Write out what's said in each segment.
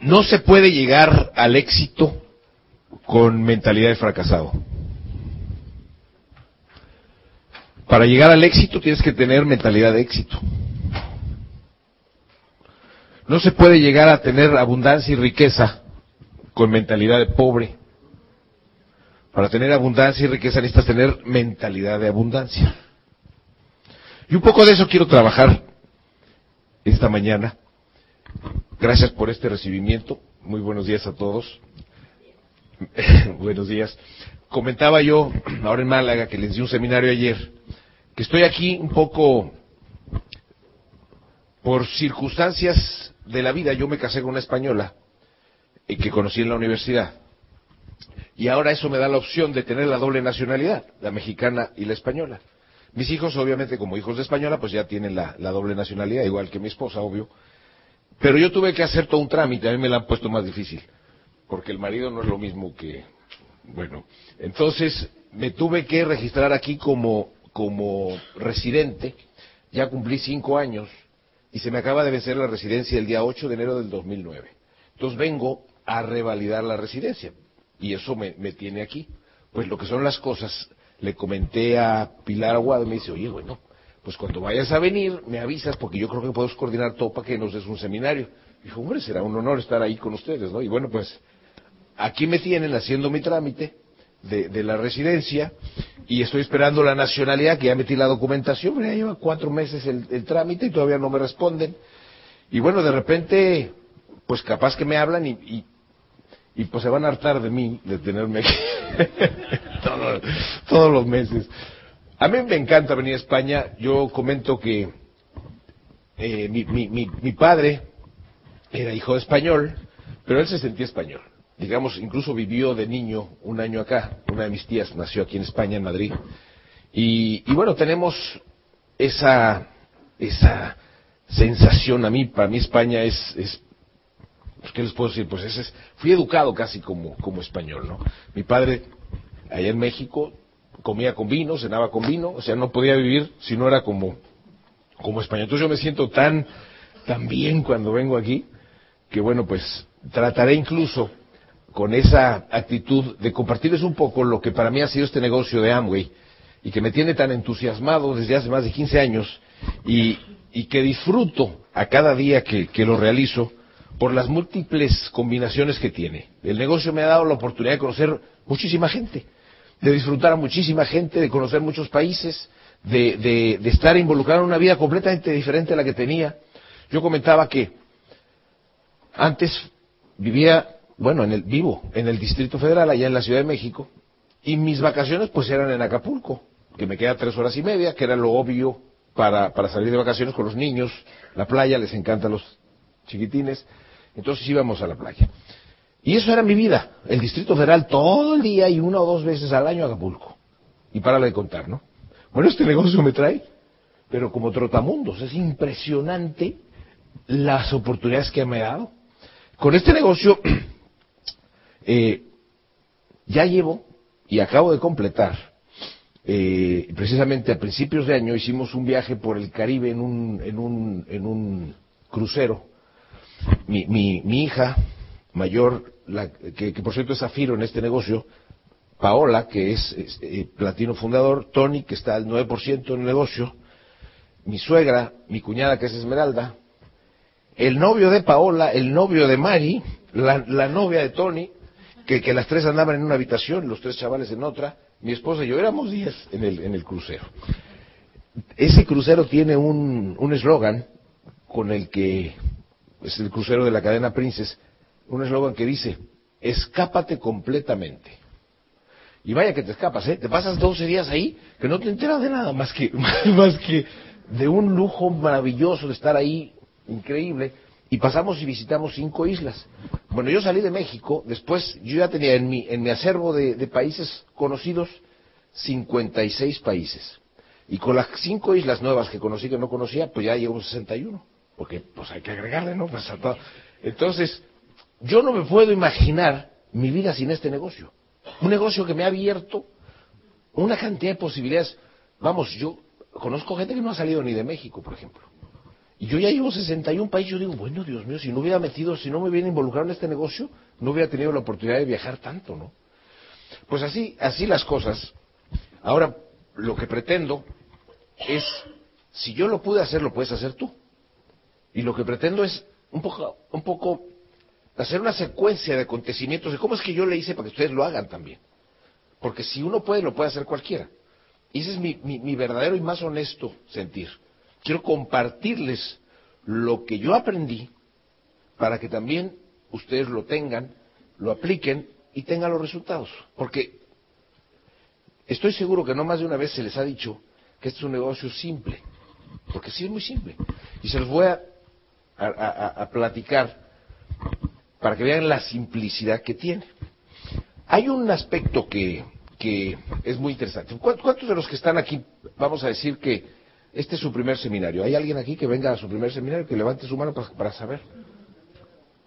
no se puede llegar al éxito con mentalidad de fracasado. Para llegar al éxito tienes que tener mentalidad de éxito. No se puede llegar a tener abundancia y riqueza con mentalidad de pobre. Para tener abundancia y riqueza necesitas tener mentalidad de abundancia. Y un poco de eso quiero trabajar esta mañana. Gracias por este recibimiento. Muy buenos días a todos. buenos días. Comentaba yo, ahora en Málaga, que les di un seminario ayer, que estoy aquí un poco por circunstancias de la vida. Yo me casé con una española y que conocí en la universidad. Y ahora eso me da la opción de tener la doble nacionalidad, la mexicana y la española. Mis hijos, obviamente, como hijos de española, pues ya tienen la doble nacionalidad, igual que mi esposa, obvio. Pero yo tuve que hacer todo un trámite, a mí me la han puesto más difícil, porque el marido no es lo mismo que, bueno, entonces me tuve que registrar aquí como, como residente, ya cumplí cinco años, y se me acaba de vencer la residencia el día 8 de enero del 2009. Entonces vengo a revalidar la residencia, y eso me, me tiene aquí. Pues lo que son las cosas, le comenté a Pilar Aguado, me dice, oye, bueno, pues cuando vayas a venir, me avisas, porque yo creo que podemos coordinar todo para que nos des un seminario. Dijo, hombre, será un honor estar ahí con ustedes, ¿no? Y bueno, pues aquí me tienen haciendo mi trámite de, de la residencia y estoy esperando la nacionalidad, que ya metí la documentación, ya lleva cuatro meses el, el trámite y todavía no me responden. Y bueno, de repente, pues capaz que me hablan y, y, y pues se van a hartar de mí, de tenerme aquí todos los meses. A mí me encanta venir a España. Yo comento que eh, mi, mi, mi, mi, padre era hijo de español, pero él se sentía español. Digamos, incluso vivió de niño un año acá. Una de mis tías nació aquí en España, en Madrid. Y, y bueno, tenemos esa, esa sensación. A mí, para mí España es, es pues, ¿qué les puedo decir? Pues ese es, fui educado casi como, como español, ¿no? Mi padre, allá en México, comía con vino, cenaba con vino, o sea, no podía vivir si no era como, como español. Entonces yo me siento tan, tan bien cuando vengo aquí, que bueno, pues trataré incluso con esa actitud de compartirles un poco lo que para mí ha sido este negocio de Amway y que me tiene tan entusiasmado desde hace más de 15 años y, y que disfruto a cada día que, que lo realizo por las múltiples combinaciones que tiene. El negocio me ha dado la oportunidad de conocer muchísima gente de disfrutar a muchísima gente, de conocer muchos países, de, de, estar involucrado en una vida completamente diferente a la que tenía. Yo comentaba que antes vivía, bueno, en el, vivo en el Distrito Federal, allá en la Ciudad de México, y mis vacaciones pues eran en Acapulco, que me queda tres horas y media, que era lo obvio para, para salir de vacaciones con los niños, la playa, les encanta a los chiquitines, entonces íbamos a la playa. Y eso era mi vida, el Distrito Federal todo el día y una o dos veces al año a Acapulco. Y para de contar, ¿no? Bueno, este negocio me trae, pero como trotamundos, es impresionante las oportunidades que me ha dado. Con este negocio, eh, ya llevo y acabo de completar, eh, precisamente a principios de año hicimos un viaje por el Caribe en un, en un, en un crucero. Mi, mi, mi hija, mayor, la, que, por cierto es Zafiro en este negocio, Paola, que es, es eh, platino fundador, Tony, que está al 9% en el negocio, mi suegra, mi cuñada, que es Esmeralda, el novio de Paola, el novio de Mari, la, la novia de Tony, que, que, las tres andaban en una habitación, los tres chavales en otra, mi esposa y yo éramos diez en el, en el crucero. Ese crucero tiene un eslogan con el que es el crucero de la cadena Princess, un eslogan que dice, escápate completamente. Y vaya que te escapas, ¿eh? Te pasas 12 días ahí que no te enteras de nada más que, más que de un lujo maravilloso de estar ahí, increíble. Y pasamos y visitamos cinco islas. Bueno, yo salí de México, después yo ya tenía en mi, en mi acervo de, países conocidos 56 países. Y con las cinco islas nuevas que conocí que no conocía, pues ya llevo 61. Porque pues hay que agregarle, ¿no? Pues, entonces, yo no me puedo imaginar mi vida sin este negocio. Un negocio que me ha abierto una cantidad de posibilidades. Vamos, yo conozco gente que no ha salido ni de México, por ejemplo. Y yo ya llevo 61 países, yo digo, bueno, Dios mío, si no hubiera metido, si no me hubiera involucrado en este negocio, no hubiera tenido la oportunidad de viajar tanto, ¿no? Pues así, así las cosas. Ahora, lo que pretendo es, si yo lo pude hacer, lo puedes hacer tú. Y lo que pretendo es un poco, un poco hacer una secuencia de acontecimientos de cómo es que yo le hice para que ustedes lo hagan también. Porque si uno puede, lo puede hacer cualquiera. Y ese es mi, mi verdadero y más honesto sentir. Quiero compartirles lo que yo aprendí para que también ustedes lo tengan, lo apliquen y tengan los resultados. Porque estoy seguro que no más de una vez se les ha dicho que este es un negocio simple. Porque sí es muy simple. Y se los voy a, a, platicar para que vean la simplicidad que tiene. Hay un aspecto que, que es muy interesante. ¿Cuántos de los que están aquí, vamos a decir que este es su primer seminario? ¿Hay alguien aquí que venga a su primer seminario, que levante su mano para, saber?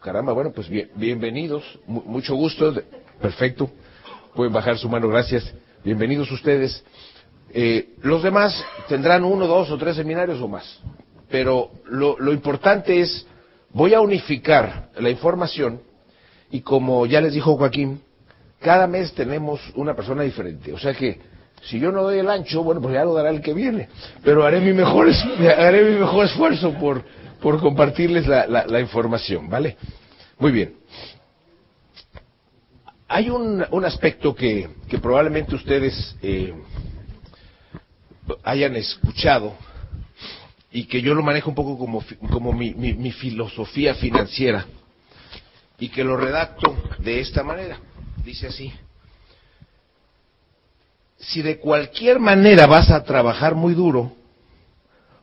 Caramba, bueno, pues bienvenidos, mucho gusto, perfecto. Pueden bajar su mano, gracias. Bienvenidos ustedes. Eh, los demás tendrán uno, dos o tres seminarios o más. Pero lo, lo importante es, voy a unificar la información y como ya les dijo Joaquín, cada mes tenemos una persona diferente. O sea que si yo no doy el ancho, bueno, pues ya lo dará el que viene. Pero haré mi mejor, haré mi mejor esfuerzo por, por compartirles la, la, información, ¿vale? Muy bien. Hay un, un aspecto que, que, probablemente ustedes eh, hayan escuchado y que yo lo manejo un poco como, como mi, mi, mi filosofía financiera y que lo redacto de esta manera. Dice así, si de cualquier manera vas a trabajar muy duro,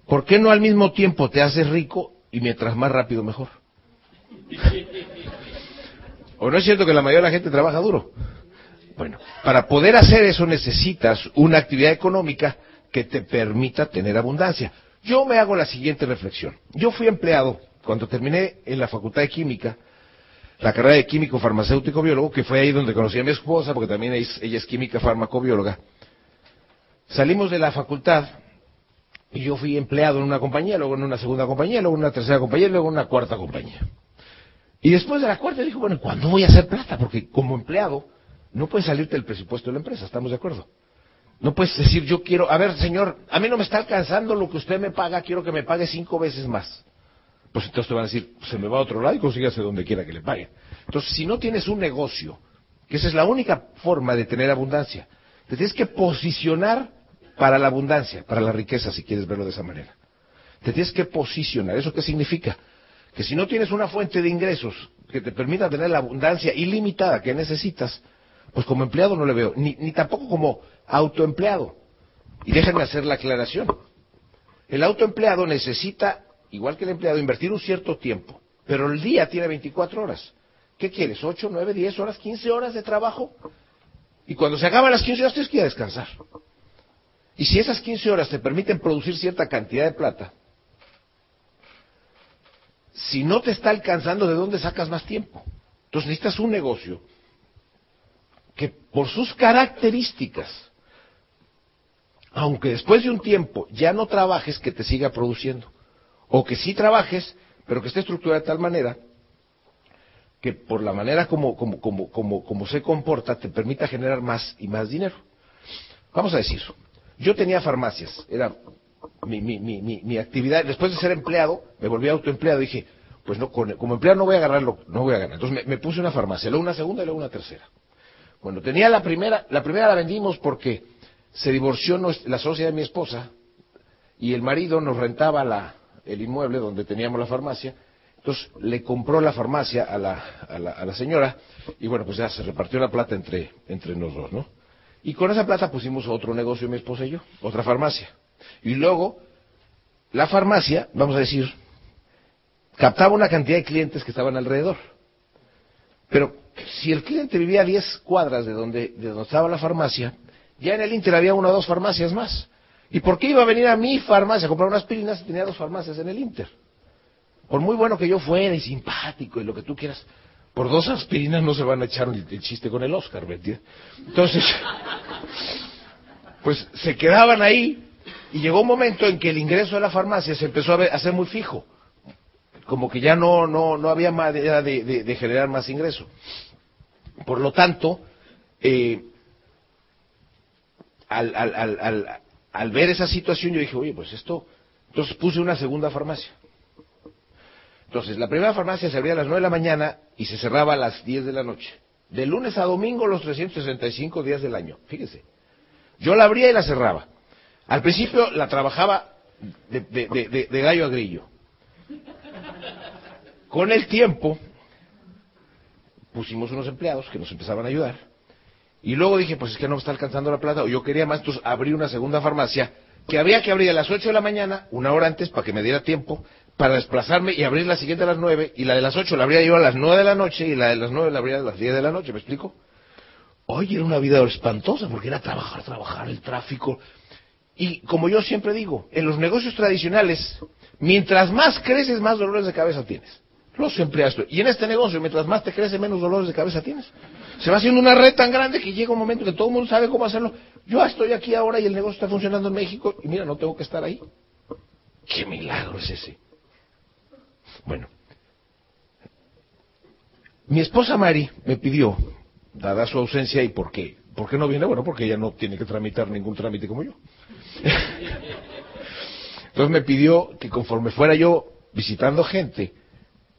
¿por qué no al mismo tiempo te haces rico y mientras más rápido mejor? ¿O no es cierto que la mayoría de la gente trabaja duro? Bueno, para poder hacer eso necesitas una actividad económica que te permita tener abundancia. Yo me hago la siguiente reflexión. Yo fui empleado cuando terminé en la Facultad de Química la carrera de químico farmacéutico biólogo, que fue ahí donde conocí a mi esposa, porque también ella es química farmacobióloga. Salimos de la facultad y yo fui empleado en una compañía, luego en una segunda compañía, luego en una tercera compañía luego en una cuarta compañía. Y después de la cuarta dijo, bueno, ¿cuándo voy a hacer plata? Porque como empleado no puedes salirte del presupuesto de la empresa, ¿estamos de acuerdo? No puedes decir, yo quiero, a ver, señor, a mí no me está alcanzando lo que usted me paga, quiero que me pague cinco veces más pues entonces te van a decir, se me va a otro lado y consígase donde quiera que le paguen. Entonces, si no tienes un negocio, que esa es la única forma de tener abundancia, te tienes que posicionar para la abundancia, para la riqueza, si quieres verlo de esa manera. Te tienes que posicionar. ¿Eso qué significa? Que si no tienes una fuente de ingresos que te permita tener la abundancia ilimitada que necesitas, pues como empleado no le veo, ni, ni tampoco como autoempleado. Y déjenme hacer la aclaración. El autoempleado necesita igual que el empleado, invertir un cierto tiempo, pero el día tiene 24 horas. ¿Qué quieres? ¿8, 9, 10 horas, 15 horas de trabajo? Y cuando se acaban las 15 horas tienes que ir a descansar. Y si esas 15 horas te permiten producir cierta cantidad de plata, si no te está alcanzando, ¿de dónde sacas más tiempo? Entonces necesitas un negocio que por sus características, aunque después de un tiempo ya no trabajes, que te siga produciendo. O que sí trabajes, pero que esté estructurada de tal manera que por la manera como, como, como, como, como se comporta te permita generar más y más dinero. Vamos a decir, yo tenía farmacias, era mi, mi, mi, mi, actividad, después de ser empleado, me volví autoempleado, dije, pues no, como empleado no voy a agarrarlo, no voy a ganar. Entonces me, me, puse una farmacia, luego una segunda y luego una tercera. Bueno, tenía la primera, la primera la vendimos porque se divorció la socia de mi esposa y el marido nos rentaba la, el inmueble donde teníamos la farmacia. Entonces le compró la farmacia a la, a la, a la señora y bueno, pues ya se repartió la plata entre, entre los dos, ¿no? Y con esa plata pusimos otro negocio mi esposa y yo, otra farmacia. Y luego, la farmacia, vamos a decir, captaba una cantidad de clientes que estaban alrededor. Pero si el cliente vivía a 10 cuadras de donde, de donde estaba la farmacia, ya en el Inter había una o dos farmacias más. ¿Y por qué iba a venir a mi farmacia a comprar unas aspirinas si tenía dos farmacias en el Inter? Por muy bueno que yo fuera y simpático y lo que tú quieras, por dos aspirinas no se van a echar el, chiste con el Oscar, ¿me entiendes? Entonces, pues se quedaban ahí Y llegó un momento en que el ingreso de la farmacia se empezó a hacer muy fijo. Como que ya no, no, no había manera de, de, de generar más ingreso. Por lo tanto, eh, al, al, ver esa situación yo dije, oye, pues esto... Entonces puse una segunda farmacia. Entonces, la primera farmacia se abría a las 9 de la mañana y se cerraba a las 10 de la noche. De lunes a domingo los 365 días del año. Fíjese. Yo la abría y la cerraba. Al principio la trabajaba de, de, de gallo a grillo. Con el tiempo pusimos unos empleados que nos empezaban a ayudar. Y luego dije, pues es que no está alcanzando la plata, o yo quería más, entonces abrí una segunda farmacia que había que abrir a las 8 de la mañana, una hora antes, para que me diera tiempo para desplazarme y abrir la siguiente a las 9, y la de las 8 la abría yo a las 9 de la noche, y la de las 9 la abría a las 10 de la noche, ¿me explico? Oye, era una vida espantosa, porque era trabajar, trabajar, el tráfico. Y como yo siempre digo, en los negocios tradicionales, mientras más creces, más dolores de cabeza tienes. Los empleados. Y en este negocio, mientras más te crece, menos dolores de cabeza tienes. Se va haciendo una red tan grande que llega un momento que todo el mundo sabe cómo hacerlo. Yo estoy aquí ahora y el negocio está funcionando en México y mira, no tengo que estar ahí. ¿Qué milagro es ese? Bueno, mi esposa Mari me pidió, dada su ausencia, ¿y por qué? ¿Por qué no viene? Bueno, porque ella no tiene que tramitar ningún trámite como yo. Entonces me pidió que conforme fuera yo visitando gente,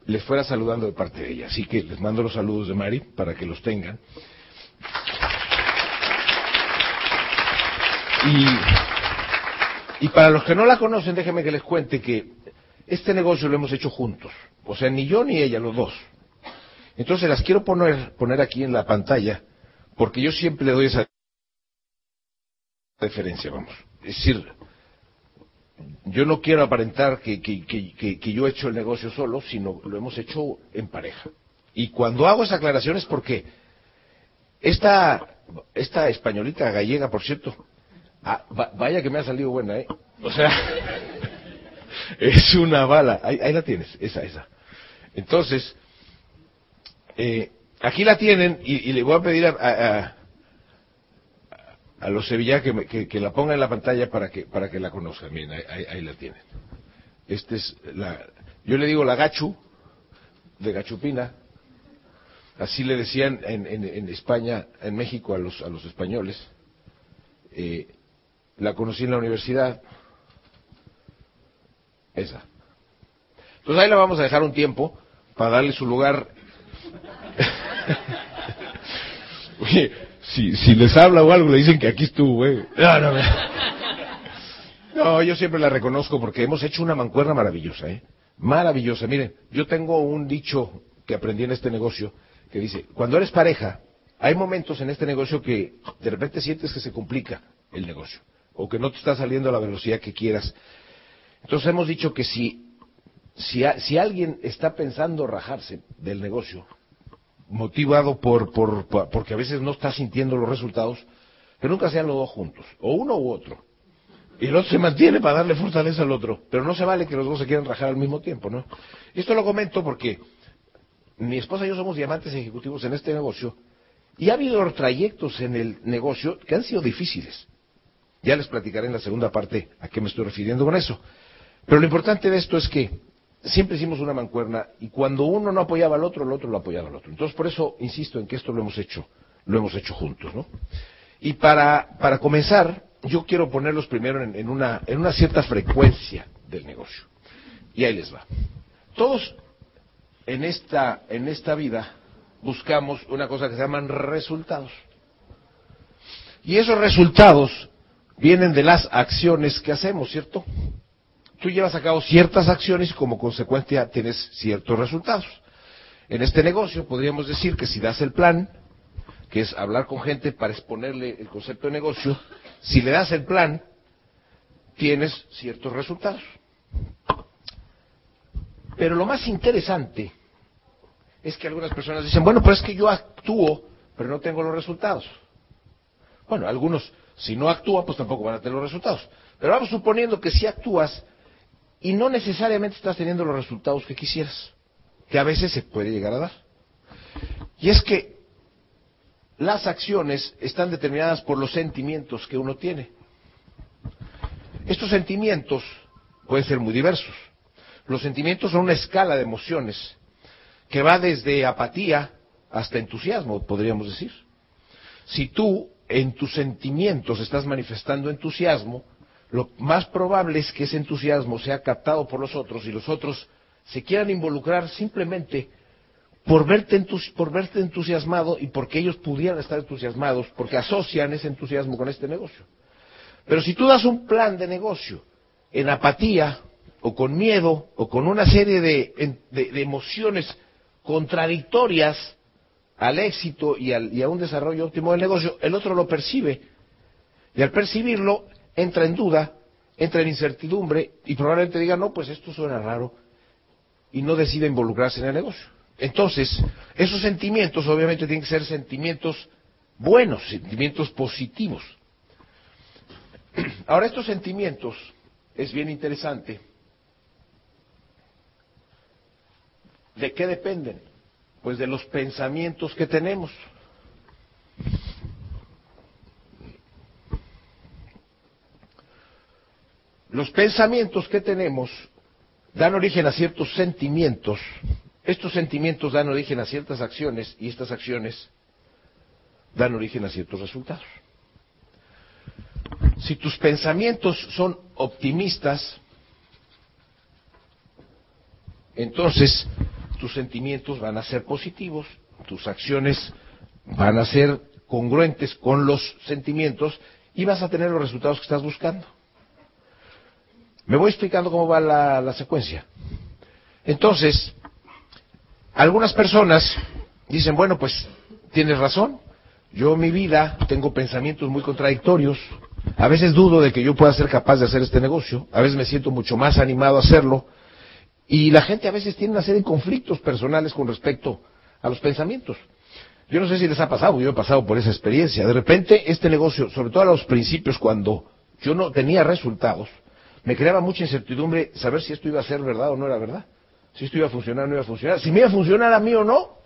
les fuera saludando de parte de ella. Así que les mando los saludos de Mari para que los tengan. Y, para los que no la conocen, déjenme que les cuente que este negocio lo hemos hecho juntos. O sea, ni yo ni ella, los dos. Entonces las quiero poner, poner aquí en la pantalla, porque yo siempre le doy esa referencia, vamos. Es decir, yo no quiero aparentar que, que, yo he hecho el negocio solo, sino lo hemos hecho en pareja. Y cuando hago esa aclaración es porque esta, esta españolita gallega, por cierto, ah, vaya que me ha salido buena, ¿eh? O sea, es una bala. Ahí, ahí, la tienes, esa, esa. Entonces, eh, aquí la tienen y, y, le voy a pedir a, a, a los sevillanos que, que, que, la pongan en la pantalla para que, para que la conozcan. Miren, ahí, ahí, la tienen. Este es la, yo le digo la gachu, de gachupina. Así le decían en, en, en España, en México a los, a los españoles. Eh, la conocí en la universidad, esa. Entonces ahí la vamos a dejar un tiempo para darle su lugar. Oye, si, si les habla o algo, le dicen que aquí estuvo, güey. No, no, no, yo siempre la reconozco porque hemos hecho una mancuerna maravillosa, ¿eh? Maravillosa. Miren, yo tengo un dicho que aprendí en este negocio que dice, cuando eres pareja, hay momentos en este negocio que de repente sientes que se complica el negocio o que no te está saliendo a la velocidad que quieras. Entonces hemos dicho que si, si, si alguien está pensando rajarse del negocio, motivado por, por, por, porque a veces no está sintiendo los resultados, que nunca sean los dos juntos, o uno u otro. Y el otro se mantiene para darle fortaleza al otro, pero no se vale que los dos se quieran rajar al mismo tiempo, ¿no? Esto lo comento porque mi esposa y yo somos diamantes ejecutivos en este negocio, y ha habido trayectos en el negocio que han sido difíciles. Ya les platicaré en la segunda parte a qué me estoy refiriendo con eso. Pero lo importante de esto es que siempre hicimos una mancuerna y cuando uno no apoyaba al otro, el otro lo apoyaba al otro. Entonces, por eso insisto en que esto lo hemos hecho, lo hemos hecho juntos, ¿no? Y para, para comenzar, yo quiero ponerlos primero en, en, una, en una cierta frecuencia del negocio. Y ahí les va. Todos en esta, en esta vida buscamos una cosa que se llaman resultados. Y esos resultados vienen de las acciones que hacemos, ¿cierto? Tú llevas a cabo ciertas acciones y como consecuencia tienes ciertos resultados. En este negocio podríamos decir que si das el plan, que es hablar con gente para exponerle el concepto de negocio, si le das el plan, tienes ciertos resultados. Pero lo más interesante es que algunas personas dicen, bueno, pero es que yo actúo, pero no tengo los resultados. Bueno, algunos, si no actúan, pues tampoco van a tener los resultados. Pero vamos suponiendo que si actúas, y no necesariamente estás teniendo los resultados que quisieras, que a veces se puede llegar a dar. Y es que las acciones están determinadas por los sentimientos que uno tiene. Estos sentimientos pueden ser muy diversos. Los sentimientos son una escala de emociones que va desde apatía hasta entusiasmo, podríamos decir. Si tú en tus sentimientos estás manifestando entusiasmo, lo más probable es que ese entusiasmo sea captado por los otros y los otros se quieran involucrar simplemente por verte, por verte entusiasmado y porque ellos pudieran estar entusiasmados, porque asocian ese entusiasmo con este negocio. Pero si tú das un plan de negocio en apatía o con miedo o con una serie de, emociones contradictorias al éxito y, y a un desarrollo óptimo del negocio, el otro lo percibe. Y al percibirlo, entra en duda, entra en incertidumbre y probablemente diga, no, pues esto suena raro y no decida involucrarse en el negocio. Entonces, esos sentimientos obviamente tienen que ser sentimientos buenos, sentimientos positivos. Ahora, estos sentimientos es bien interesante. ¿De qué dependen? Pues de los pensamientos que tenemos. Los pensamientos que tenemos dan origen a ciertos sentimientos. Estos sentimientos dan origen a ciertas acciones y estas acciones dan origen a ciertos resultados. Si tus pensamientos son optimistas, entonces tus sentimientos van a ser positivos, tus acciones van a ser congruentes con los sentimientos y vas a tener los resultados que estás buscando. Me voy explicando cómo va la, secuencia. Entonces, algunas personas dicen, bueno, pues tienes razón, yo en mi vida tengo pensamientos muy contradictorios, a veces dudo de que yo pueda ser capaz de hacer este negocio, a veces me siento mucho más animado a hacerlo, y la gente a veces tiene una serie de conflictos personales con respecto a los pensamientos. Yo no sé si les ha pasado, yo he pasado por esa experiencia. De repente este negocio, sobre todo a los principios, cuando yo no tenía resultados, me creaba mucha incertidumbre saber si esto iba a ser verdad o no era verdad. Si esto iba a funcionar o no iba a funcionar. Si me iba a funcionar a mí o no.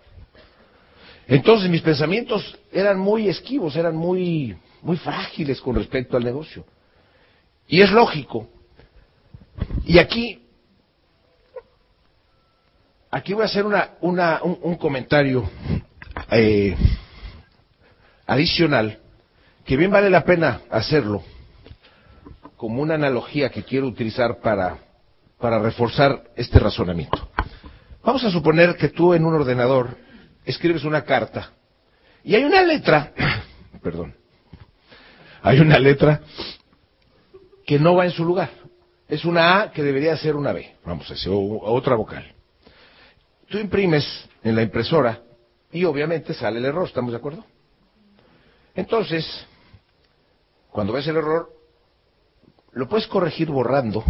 Entonces mis pensamientos eran muy esquivos, eran muy, muy frágiles con respecto al negocio. Y es lógico. Y aquí, aquí voy a hacer una, una, un, comentario eh, adicional que bien vale la pena hacerlo como una analogía que quiero utilizar para, para reforzar este razonamiento. Vamos a suponer que tú en un ordenador escribes una carta y hay una letra, perdón, hay una letra que no va en su lugar. Es una A que debería ser una B, vamos a decir, o otra vocal. Tú imprimes en la impresora y obviamente sale el error, ¿estamos de acuerdo? Entonces, cuando ves el error, lo puedes corregir borrando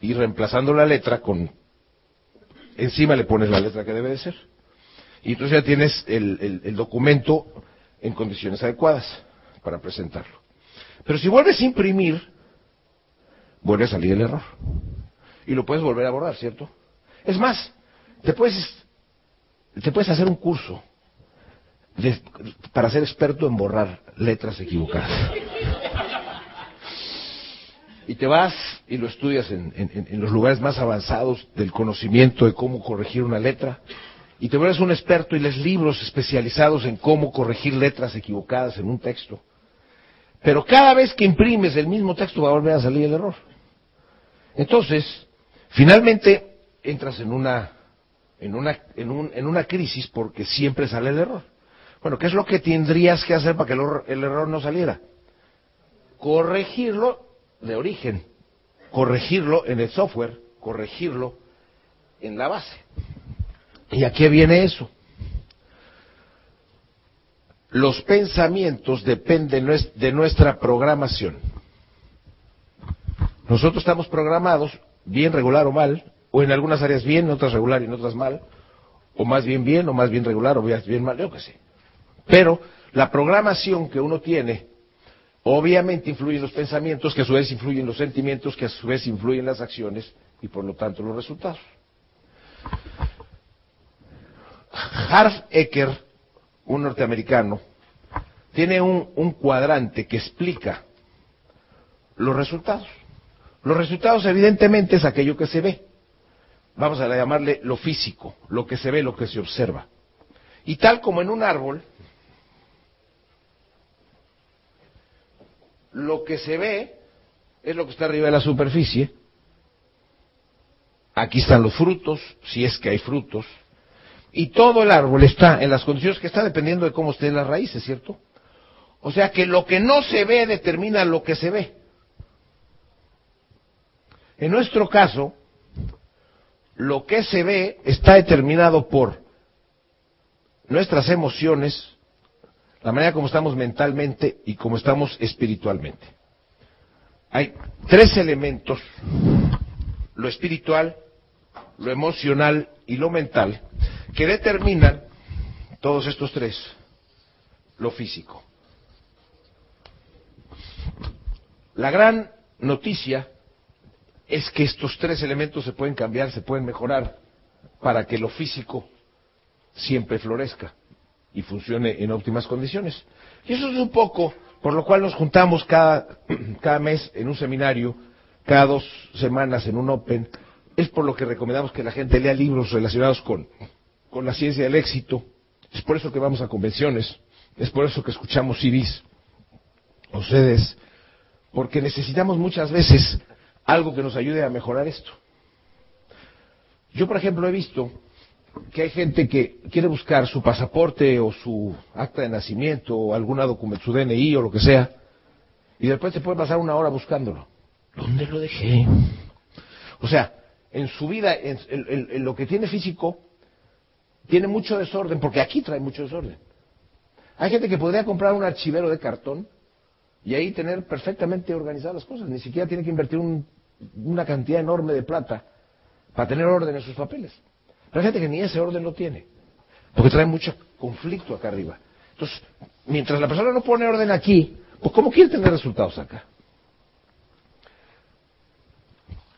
y reemplazando la letra con... Encima le pones la letra que debe de ser. Y entonces ya tienes el, documento en condiciones adecuadas para presentarlo. Pero si vuelves a imprimir, vuelve a salir el error. Y lo puedes volver a borrar, ¿cierto? Es más, te puedes, te puedes hacer un curso para ser experto en borrar letras equivocadas y te vas y lo estudias en, los lugares más avanzados del conocimiento de cómo corregir una letra, y te vuelves un experto y lees libros especializados en cómo corregir letras equivocadas en un texto. Pero cada vez que imprimes el mismo texto va a volver a salir el error. Entonces, finalmente entras en una, en una, en, un, en una crisis porque siempre sale el error. Bueno, ¿qué es lo que tendrías que hacer para que el error no saliera? Corregirlo de origen, corregirlo en el software, corregirlo en la base. ¿Y a qué viene eso? Los pensamientos dependen de nuestra programación. Nosotros estamos programados, bien regular o mal, o en algunas áreas bien, en otras regular y en otras mal, o más bien bien, o más bien regular, o más bien mal, yo qué sé. Pero la programación que uno tiene Obviamente influyen los pensamientos, que a su vez influyen los sentimientos, que a su vez influyen las acciones y por lo tanto los resultados. Harv Ecker, un norteamericano, tiene un, un cuadrante que explica los resultados. Los resultados evidentemente es aquello que se ve. Vamos a llamarle lo físico, lo que se ve, lo que se observa. Y tal como en un árbol, lo que se ve es lo que está arriba de la superficie. Aquí están los frutos, si es que hay frutos. Y todo el árbol está en las condiciones que está dependiendo de cómo estén las raíces, ¿cierto? O sea que lo que no se ve determina lo que se ve. En nuestro caso, lo que se ve está determinado por nuestras emociones, la manera como estamos mentalmente y como estamos espiritualmente. Hay tres elementos, lo espiritual, lo emocional y lo mental, que determinan todos estos tres, lo físico. La gran noticia es que estos tres elementos se pueden cambiar, se pueden mejorar para que lo físico siempre florezca y funcione en óptimas condiciones. Y eso es un poco por lo cual nos juntamos cada, cada mes en un seminario, cada dos semanas en un Open. Es por lo que recomendamos que la gente lea libros relacionados con, con la ciencia del éxito. Es por eso que vamos a convenciones. Es por eso que escuchamos CDs. Ustedes, porque necesitamos muchas veces algo que nos ayude a mejorar esto. Yo, por ejemplo, he visto que hay gente que quiere buscar su pasaporte o su acta de nacimiento o alguna documento, su DNI o lo que sea, y después se puede pasar una hora buscándolo. ¿Dónde lo dejé? O sea, en su vida, en, en lo que tiene físico, tiene mucho desorden, porque aquí trae mucho desorden. Hay gente que podría comprar un archivero de cartón y ahí tener perfectamente organizadas las cosas. Ni siquiera tiene que invertir una cantidad enorme de plata para tener orden en sus papeles. Pero hay gente que ni ese orden lo tiene, porque trae mucho conflicto acá arriba. Entonces, mientras la persona no pone orden aquí, pues ¿cómo quiere tener resultados acá?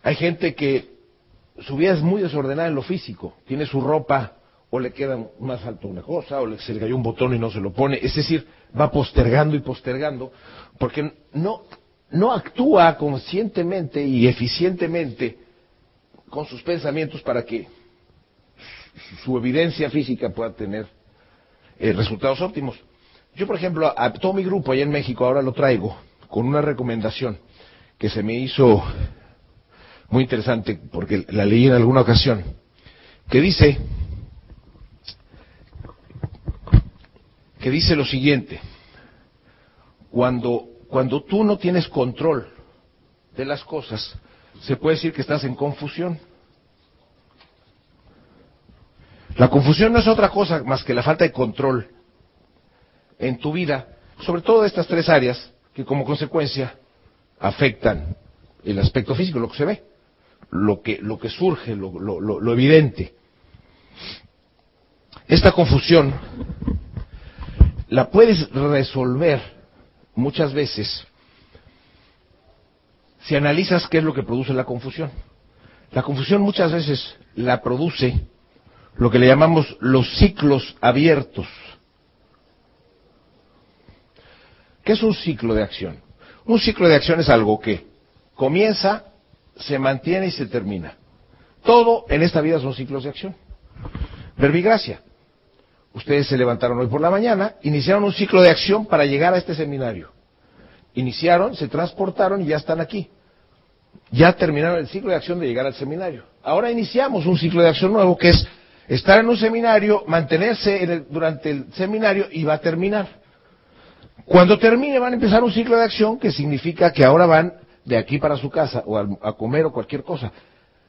Hay gente que su vida es muy desordenada en lo físico, tiene su ropa o le queda más alto una cosa, o se le cayó un botón y no se lo pone. Es decir, va postergando y postergando, porque no, no actúa conscientemente y eficientemente con sus pensamientos para que su evidencia física pueda tener eh, resultados óptimos. Yo, por ejemplo, a todo mi grupo allá en México ahora lo traigo con una recomendación que se me hizo muy interesante porque la leí en alguna ocasión, que dice que dice lo siguiente, cuando, cuando tú no tienes control de las cosas, se puede decir que estás en confusión. La confusión no es otra cosa más que la falta de control en tu vida, sobre todo de estas tres áreas que como consecuencia afectan el aspecto físico, lo que se ve, lo que, lo que surge, lo, lo, lo evidente. Esta confusión la puedes resolver muchas veces si analizas qué es lo que produce la confusión. La confusión muchas veces la produce lo que le llamamos los ciclos abiertos. ¿Qué es un ciclo de acción? Un ciclo de acción es algo que comienza, se mantiene y se termina. Todo en esta vida son ciclos de acción. Verbigracia. Ustedes se levantaron hoy por la mañana, iniciaron un ciclo de acción para llegar a este seminario. Iniciaron, se transportaron y ya están aquí. Ya terminaron el ciclo de acción de llegar al seminario. Ahora iniciamos un ciclo de acción nuevo que es estar en un seminario, mantenerse durante el seminario y va a terminar. Cuando termine van a empezar un ciclo de acción que significa que ahora van de aquí para su casa o a, comer o cualquier cosa.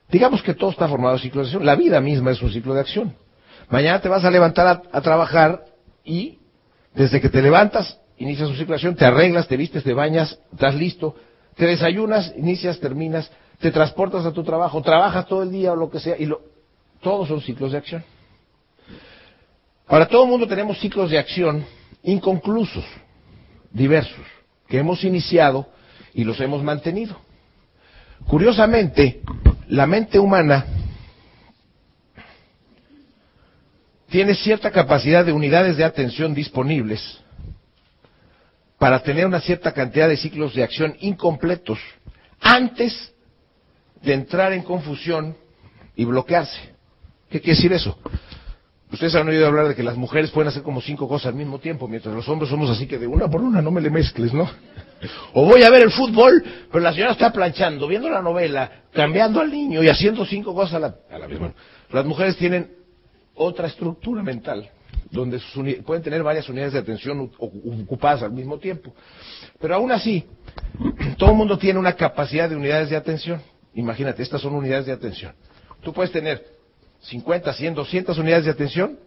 Digamos que todo está formado en ciclo de acción. La vida misma es un ciclo de acción. Mañana te vas a levantar a, trabajar y desde que te levantas, inicias tu circulación, te arreglas, te vistes, te bañas, estás listo, te desayunas, inicias, terminas, te transportas a tu trabajo, trabajas todo el día o lo que sea, y lo, todos son ciclos de acción. Para todo el mundo tenemos ciclos de acción inconclusos, diversos, que hemos iniciado y los hemos mantenido. Curiosamente, la mente humana tiene cierta capacidad de unidades de atención disponibles para tener una cierta cantidad de ciclos de acción incompletos antes de entrar en confusión y bloquearse. ¿Qué quiere decir eso? Ustedes han oído hablar de que las mujeres pueden hacer como cinco cosas al mismo tiempo, mientras los hombres somos así que de una por una no me le mezcles, ¿no? O voy a ver el fútbol, pero la señora está planchando, viendo la novela, cambiando al niño y haciendo cinco cosas a la, a la misma. Las mujeres tienen otra estructura mental, donde pueden tener varias unidades de atención ocupadas al mismo tiempo. Pero aún así, todo el mundo tiene una capacidad de unidades de atención. Imagínate, estas son unidades de atención. Tú puedes tener 50, 100, 200 unidades de atención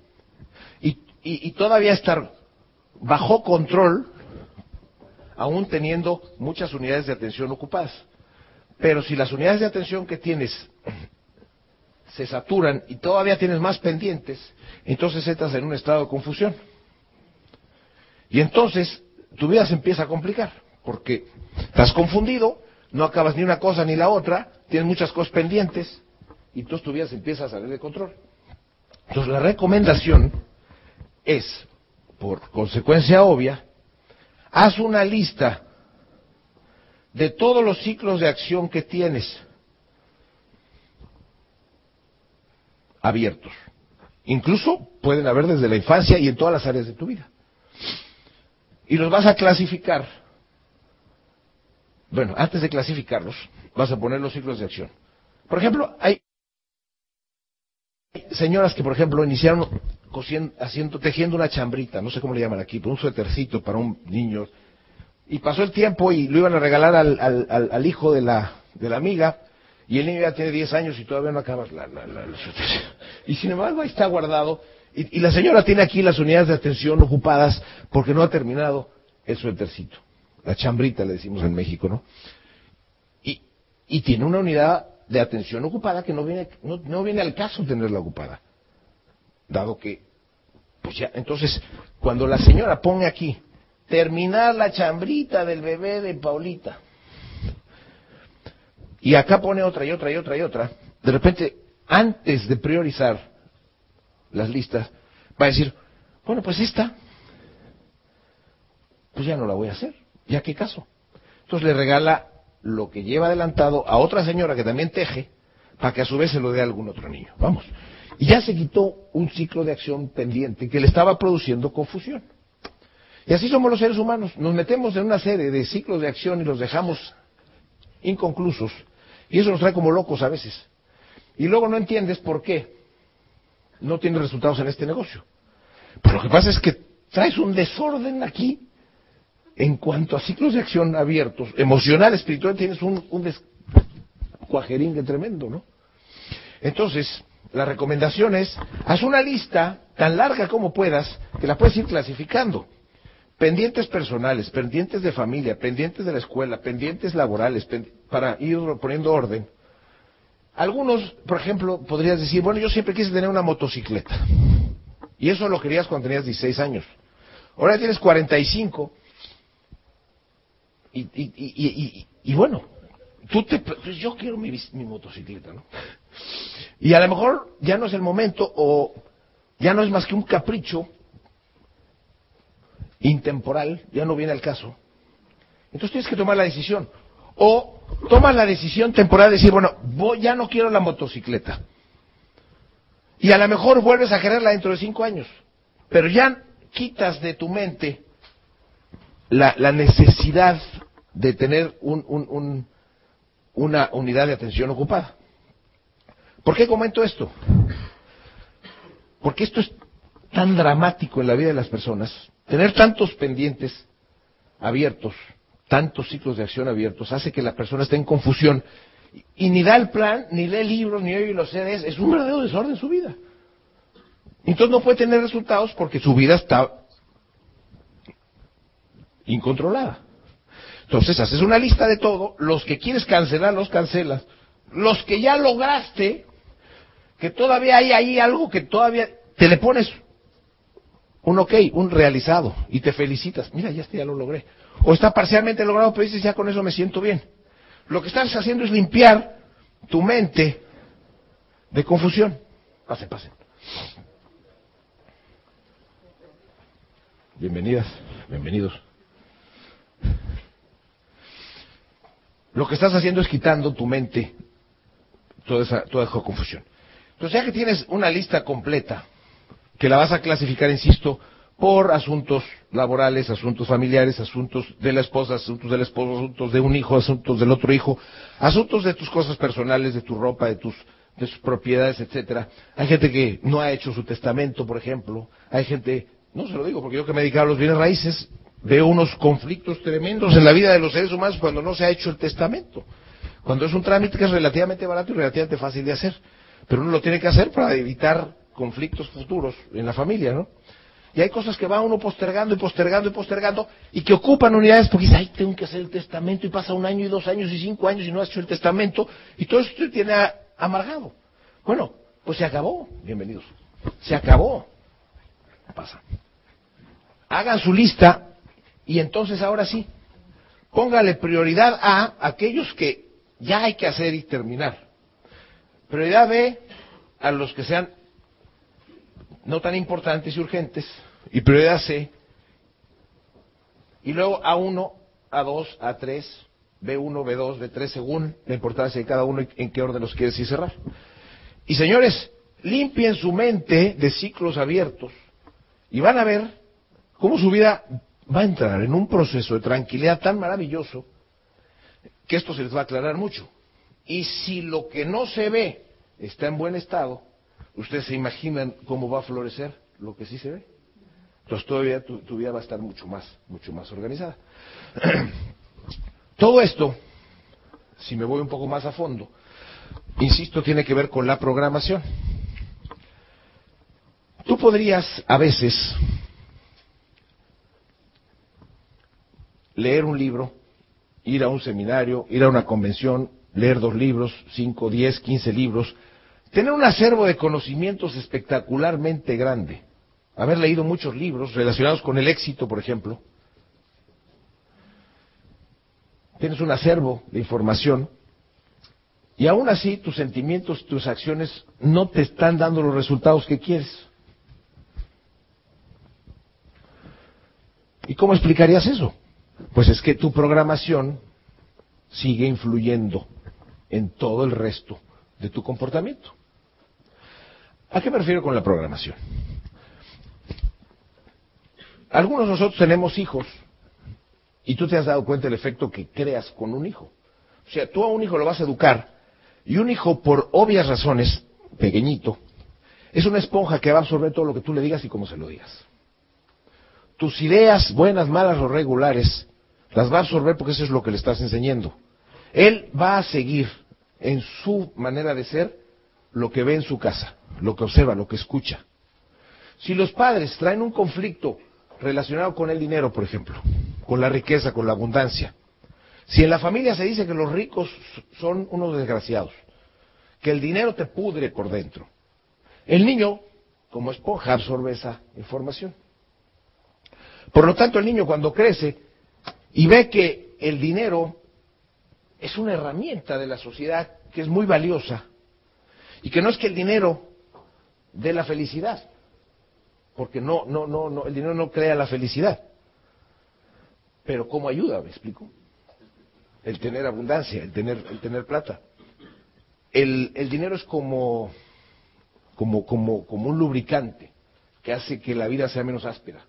y, y todavía estar bajo control, aún teniendo muchas unidades de atención ocupadas. Pero si las unidades de atención que tienes se saturan y todavía tienes más pendientes, entonces entras en un estado de confusión. Y entonces tu vida se empieza a complicar, porque estás confundido, no acabas ni una cosa ni la otra, tienes muchas cosas pendientes, y entonces tu vida se empieza a salir de control. Entonces la recomendación es, por consecuencia obvia, haz una lista de todos los ciclos de acción que tienes abiertos. Incluso pueden haber desde la infancia y en todas las áreas de tu vida. Y los vas a clasificar. Bueno, antes de clasificarlos, vas a poner los ciclos de acción. Por ejemplo, hay señoras que, por ejemplo, iniciaron haciendo, tejiendo una chambrita, no sé cómo le llaman aquí, un suétercito para un niño. Y pasó el tiempo y lo iban a regalar al, al, hijo de la, de la amiga y el niño ya tiene 10 años y todavía no acaba la, la, la, Y sin embargo ahí está guardado. Y, y, la señora tiene aquí las unidades de atención ocupadas porque no ha terminado el suétercito. La chambrita le decimos en México, ¿no? Y, y tiene una unidad de atención ocupada que no viene, no, no viene al caso tenerla ocupada. Dado que, pues ya, entonces, cuando la señora pone aquí, terminar la chambrita del bebé de Paulita, y acá pone otra y otra y otra y otra, de repente, antes de priorizar las listas, va a decir, bueno, pues esta, pues ya no la voy a hacer, ya qué caso. Entonces le regala lo que lleva adelantado a otra señora que también teje, para que a su vez se lo dé a algún otro niño. Vamos. Y ya se quitó un ciclo de acción pendiente que le estaba produciendo confusión. Y así somos los seres humanos. Nos metemos en una serie de ciclos de acción y los dejamos inconclusos y eso nos trae como locos a veces. Y luego no entiendes por qué no tienes resultados en este negocio. Pero lo que pasa es que traes un desorden aquí en cuanto a ciclos de acción abiertos, emocional, espiritual, tienes un, un tremendo, ¿no? Entonces, la recomendación es, haz una lista tan larga como puedas, que la puedes ir clasificando. Pendientes personales, pendientes de familia, pendientes de la escuela, pendientes laborales, para ir poniendo orden. Algunos, por ejemplo, podrías decir, bueno, yo siempre quise tener una motocicleta. Y eso lo querías cuando tenías 16 años. Ahora tienes 45. Y, y, y, y bueno, te, pues yo quiero mi, mi motocicleta, ¿no? Y a lo mejor ya no es el momento o ya no es más que un capricho intemporal, ya no viene al caso. Entonces tienes que tomar la decisión. O tomas la decisión temporal de decir, bueno, voy, ya no quiero la motocicleta. Y a lo mejor vuelves a quererla dentro de cinco años. Pero ya quitas de tu mente la, la necesidad de tener un, un, un, una unidad de atención ocupada. ¿Por qué comento esto? Porque esto es tan dramático en la vida de las personas Tener tantos pendientes abiertos, tantos ciclos de acción abiertos, hace que la persona esté en confusión y ni da el plan, ni lee libros, ni oye los CDs, es un verdadero desorden su vida. Entonces no puede tener resultados porque su vida está incontrolada. Entonces haces una lista de todo, los que quieres cancelar los cancelas, los que ya lograste, que todavía hay ahí algo que todavía te le pones un ok, un realizado, y te felicitas, mira, ya, este ya lo logré. O está parcialmente logrado, pero dices, ya con eso me siento bien. Lo que estás haciendo es limpiar tu mente de confusión. Pasen, pasen. Bienvenidas, bienvenidos. Lo que estás haciendo es quitando tu mente toda esa, toda esa confusión. Entonces, ya que tienes una lista completa, que la vas a clasificar, insisto, por asuntos laborales, asuntos familiares, asuntos de la esposa, asuntos del esposo, asuntos de un hijo, asuntos del otro hijo, asuntos de tus cosas personales, de tu ropa, de tus de sus propiedades, etcétera. Hay gente que no ha hecho su testamento, por ejemplo. Hay gente, no se lo digo porque yo que me he dedicado a los bienes raíces, veo unos conflictos tremendos en la vida de los seres humanos cuando no se ha hecho el testamento. Cuando es un trámite que es relativamente barato y relativamente fácil de hacer. Pero uno lo tiene que hacer para evitar conflictos futuros en la familia, ¿no? Y hay cosas que va uno postergando y postergando y postergando y que ocupan unidades porque dice, ay, tengo que hacer el testamento y pasa un año y dos años y cinco años y no has hecho el testamento y todo esto tiene amargado. Bueno, pues se acabó. Bienvenidos. Se acabó. Pasa. Hagan su lista y entonces ahora sí, póngale prioridad a aquellos que ya hay que hacer y terminar. Prioridad B a los que sean no tan importantes y urgentes. Y prioridad C. Y luego A1, A2, A3, B1, B2, B3, según la importancia de cada uno y en qué orden los quieres y cerrar. Y señores, limpien su mente de ciclos abiertos y van a ver cómo su vida va a entrar en un proceso de tranquilidad tan maravilloso que esto se les va a aclarar mucho. Y si lo que no se ve está en buen estado, ustedes se imaginan cómo va a florecer lo que sí se ve. Entonces todavía tu, vida va a estar mucho más, mucho más organizada. Todo esto, si me voy un poco más a fondo, insisto, tiene que ver con la programación. Tú podrías a veces leer un libro, ir a un seminario, ir a una convención, leer dos libros, cinco, diez, quince libros, tener un acervo de conocimientos espectacularmente grande, haber leído muchos libros relacionados con el éxito, por ejemplo, tienes un acervo de información y aún así tus sentimientos, tus acciones no te están dando los resultados que quieres. ¿Y cómo explicarías eso? Pues es que tu programación sigue influyendo en todo el resto de tu comportamiento. ¿A qué me refiero con la programación? Algunos de nosotros tenemos hijos y tú te has dado cuenta del efecto que creas con un hijo. O sea, tú a un hijo lo vas a educar y un hijo, por obvias razones, pequeñito, es una esponja que va a absorber todo lo que tú le digas y cómo se lo digas. Tus ideas, buenas, malas o regulares, las va a absorber porque eso es lo que le estás enseñando. Él va a seguir en su manera de ser lo que ve en su casa, lo que observa, lo que escucha. Si los padres traen un conflicto relacionado con el dinero, por ejemplo, con la riqueza, con la abundancia. Si en la familia se dice que los ricos son unos desgraciados, que el dinero te pudre por dentro, el niño, como esponja, absorbe esa información. Por lo tanto, el niño cuando crece y ve que el dinero es una herramienta de la sociedad que es muy valiosa y que no es que el dinero dé la felicidad, porque no, no, no, no, el dinero no crea la felicidad. Pero ¿cómo ayuda? ¿Me explico? El tener abundancia, el tener, el tener plata. El, el dinero es como, como, como, como un lubricante que hace que la vida sea menos áspera.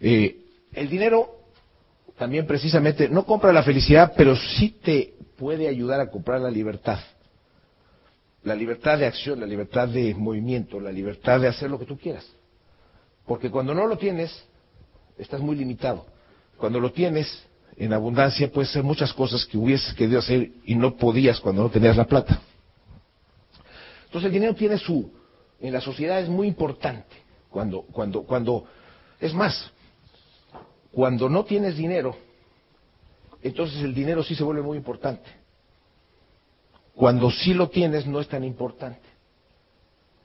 Eh, el dinero también precisamente no compra la felicidad, pero sí te puede ayudar a comprar la libertad. La libertad de acción, la libertad de movimiento, la libertad de hacer lo que tú quieras. Porque cuando no lo tienes, estás muy limitado. Cuando lo tienes en abundancia, puedes hacer muchas cosas que hubieses querido hacer y no podías cuando no tenías la plata. Entonces el dinero tiene su, en la sociedad es muy importante. Cuando, cuando, cuando, es más, cuando no tienes dinero, entonces el dinero sí se vuelve muy importante. Cuando sí lo tienes no es tan importante.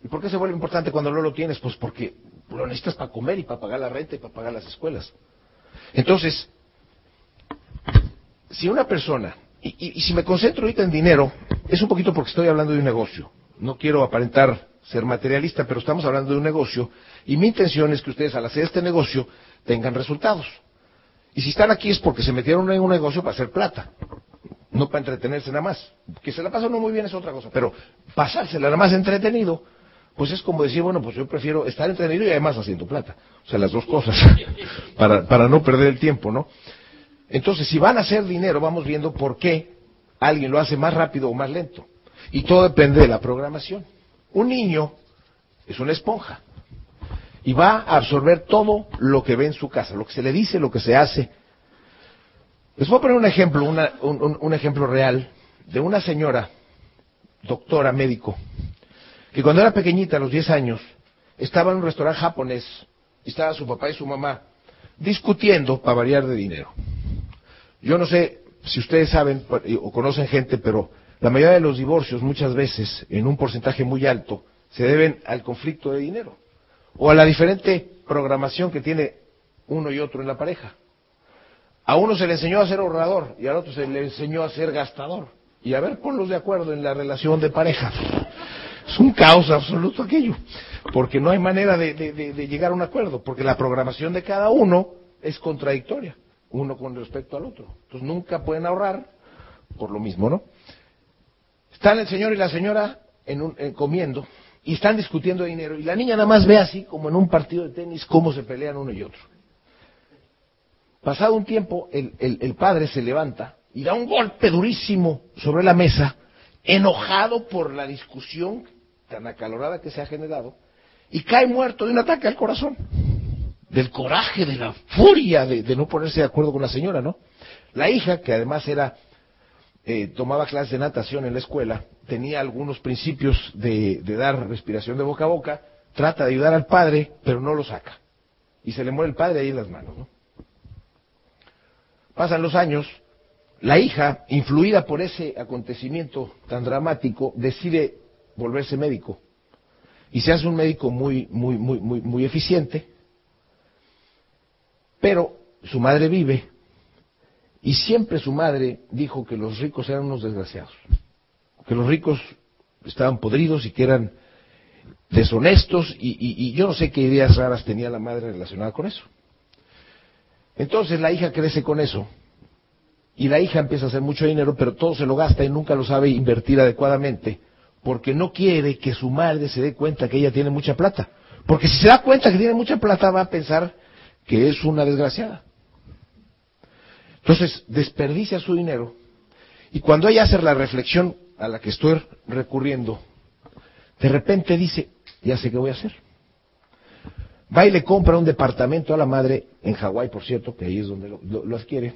¿Y por qué se vuelve importante cuando no lo tienes? Pues porque lo necesitas para comer y para pagar la renta y para pagar las escuelas. Entonces, si una persona, y, y, si me concentro ahorita en dinero, es un poquito porque estoy hablando de un negocio. No quiero aparentar ser materialista, pero estamos hablando de un negocio y mi intención es que ustedes al hacer este negocio tengan resultados. Y si están aquí es porque se metieron en un negocio para hacer plata. no para entretenerse nada más. Que se la pasa uno muy bien es otra cosa, pero pasársela nada más entretenido, pues es como decir, bueno, pues yo prefiero estar entretenido y además haciendo plata. O sea, las dos cosas, para, para no perder el tiempo, ¿no? Entonces, si van a hacer dinero, vamos viendo por qué alguien lo hace más rápido o más lento. Y todo depende de la programación. Un niño es una esponja y va a absorber todo lo que ve en su casa, lo que se le dice, lo que se hace. Les voy a poner un ejemplo, un, un, ejemplo real de una señora, doctora, médico, que cuando era pequeñita, a los 10 años, estaba en un restaurante japonés y estaba su papá y su mamá discutiendo para variar de dinero. Yo no sé si ustedes saben o conocen gente, pero la mayoría de los divorcios muchas veces, en un porcentaje muy alto, se deben al conflicto de dinero o a la diferente programación que tiene uno y otro en la pareja. A uno se le enseñó a ser ahorrador y al otro se le enseñó a ser gastador. Y a ver, ponlos de acuerdo en la relación de pareja. Es un caos absoluto aquello, porque no hay manera de, de llegar a un acuerdo, porque la programación de cada uno es contradictoria, uno con respecto al otro. Entonces nunca pueden ahorrar por lo mismo, ¿no? Están el señor y la señora en un, comiendo y están discutiendo dinero y la niña nada más ve así como en un partido de tenis cómo se pelean uno y otro. Pasado un tiempo, el, el, padre se levanta y da un golpe durísimo sobre la mesa, enojado por la discusión tan acalorada que se ha generado, y cae muerto de un ataque al corazón, del coraje, de la furia de no ponerse de acuerdo con la señora, ¿no? La hija, que además era eh, tomaba clases de natación en la escuela, tenía algunos principios de, dar respiración de boca a boca, trata de ayudar al padre, pero no lo saca. Y se le muere el padre ahí en las manos. Pasan los años, la hija, influida por ese acontecimiento tan dramático, decide volverse médico. Y se hace un médico muy, muy, muy, muy, muy eficiente, pero su madre vive y siempre su madre dijo que los ricos eran unos desgraciados, que los ricos estaban podridos y que eran deshonestos y, yo no sé qué ideas raras tenía la madre relacionada con eso. Entonces la hija crece con eso y la hija empieza a hacer mucho dinero, pero todo se lo gasta y nunca lo sabe invertir adecuadamente porque no quiere que su madre se dé cuenta que ella tiene mucha plata. Porque si se da cuenta que tiene mucha plata va a pensar que es una desgraciada. Entonces, desperdicia su dinero y cuando ella hace la reflexión a la que estoy recurriendo, de repente dice, ya sé qué voy a hacer. Va y le compra un departamento a la madre, en Hawái, por cierto, que ahí es donde lo, adquiere,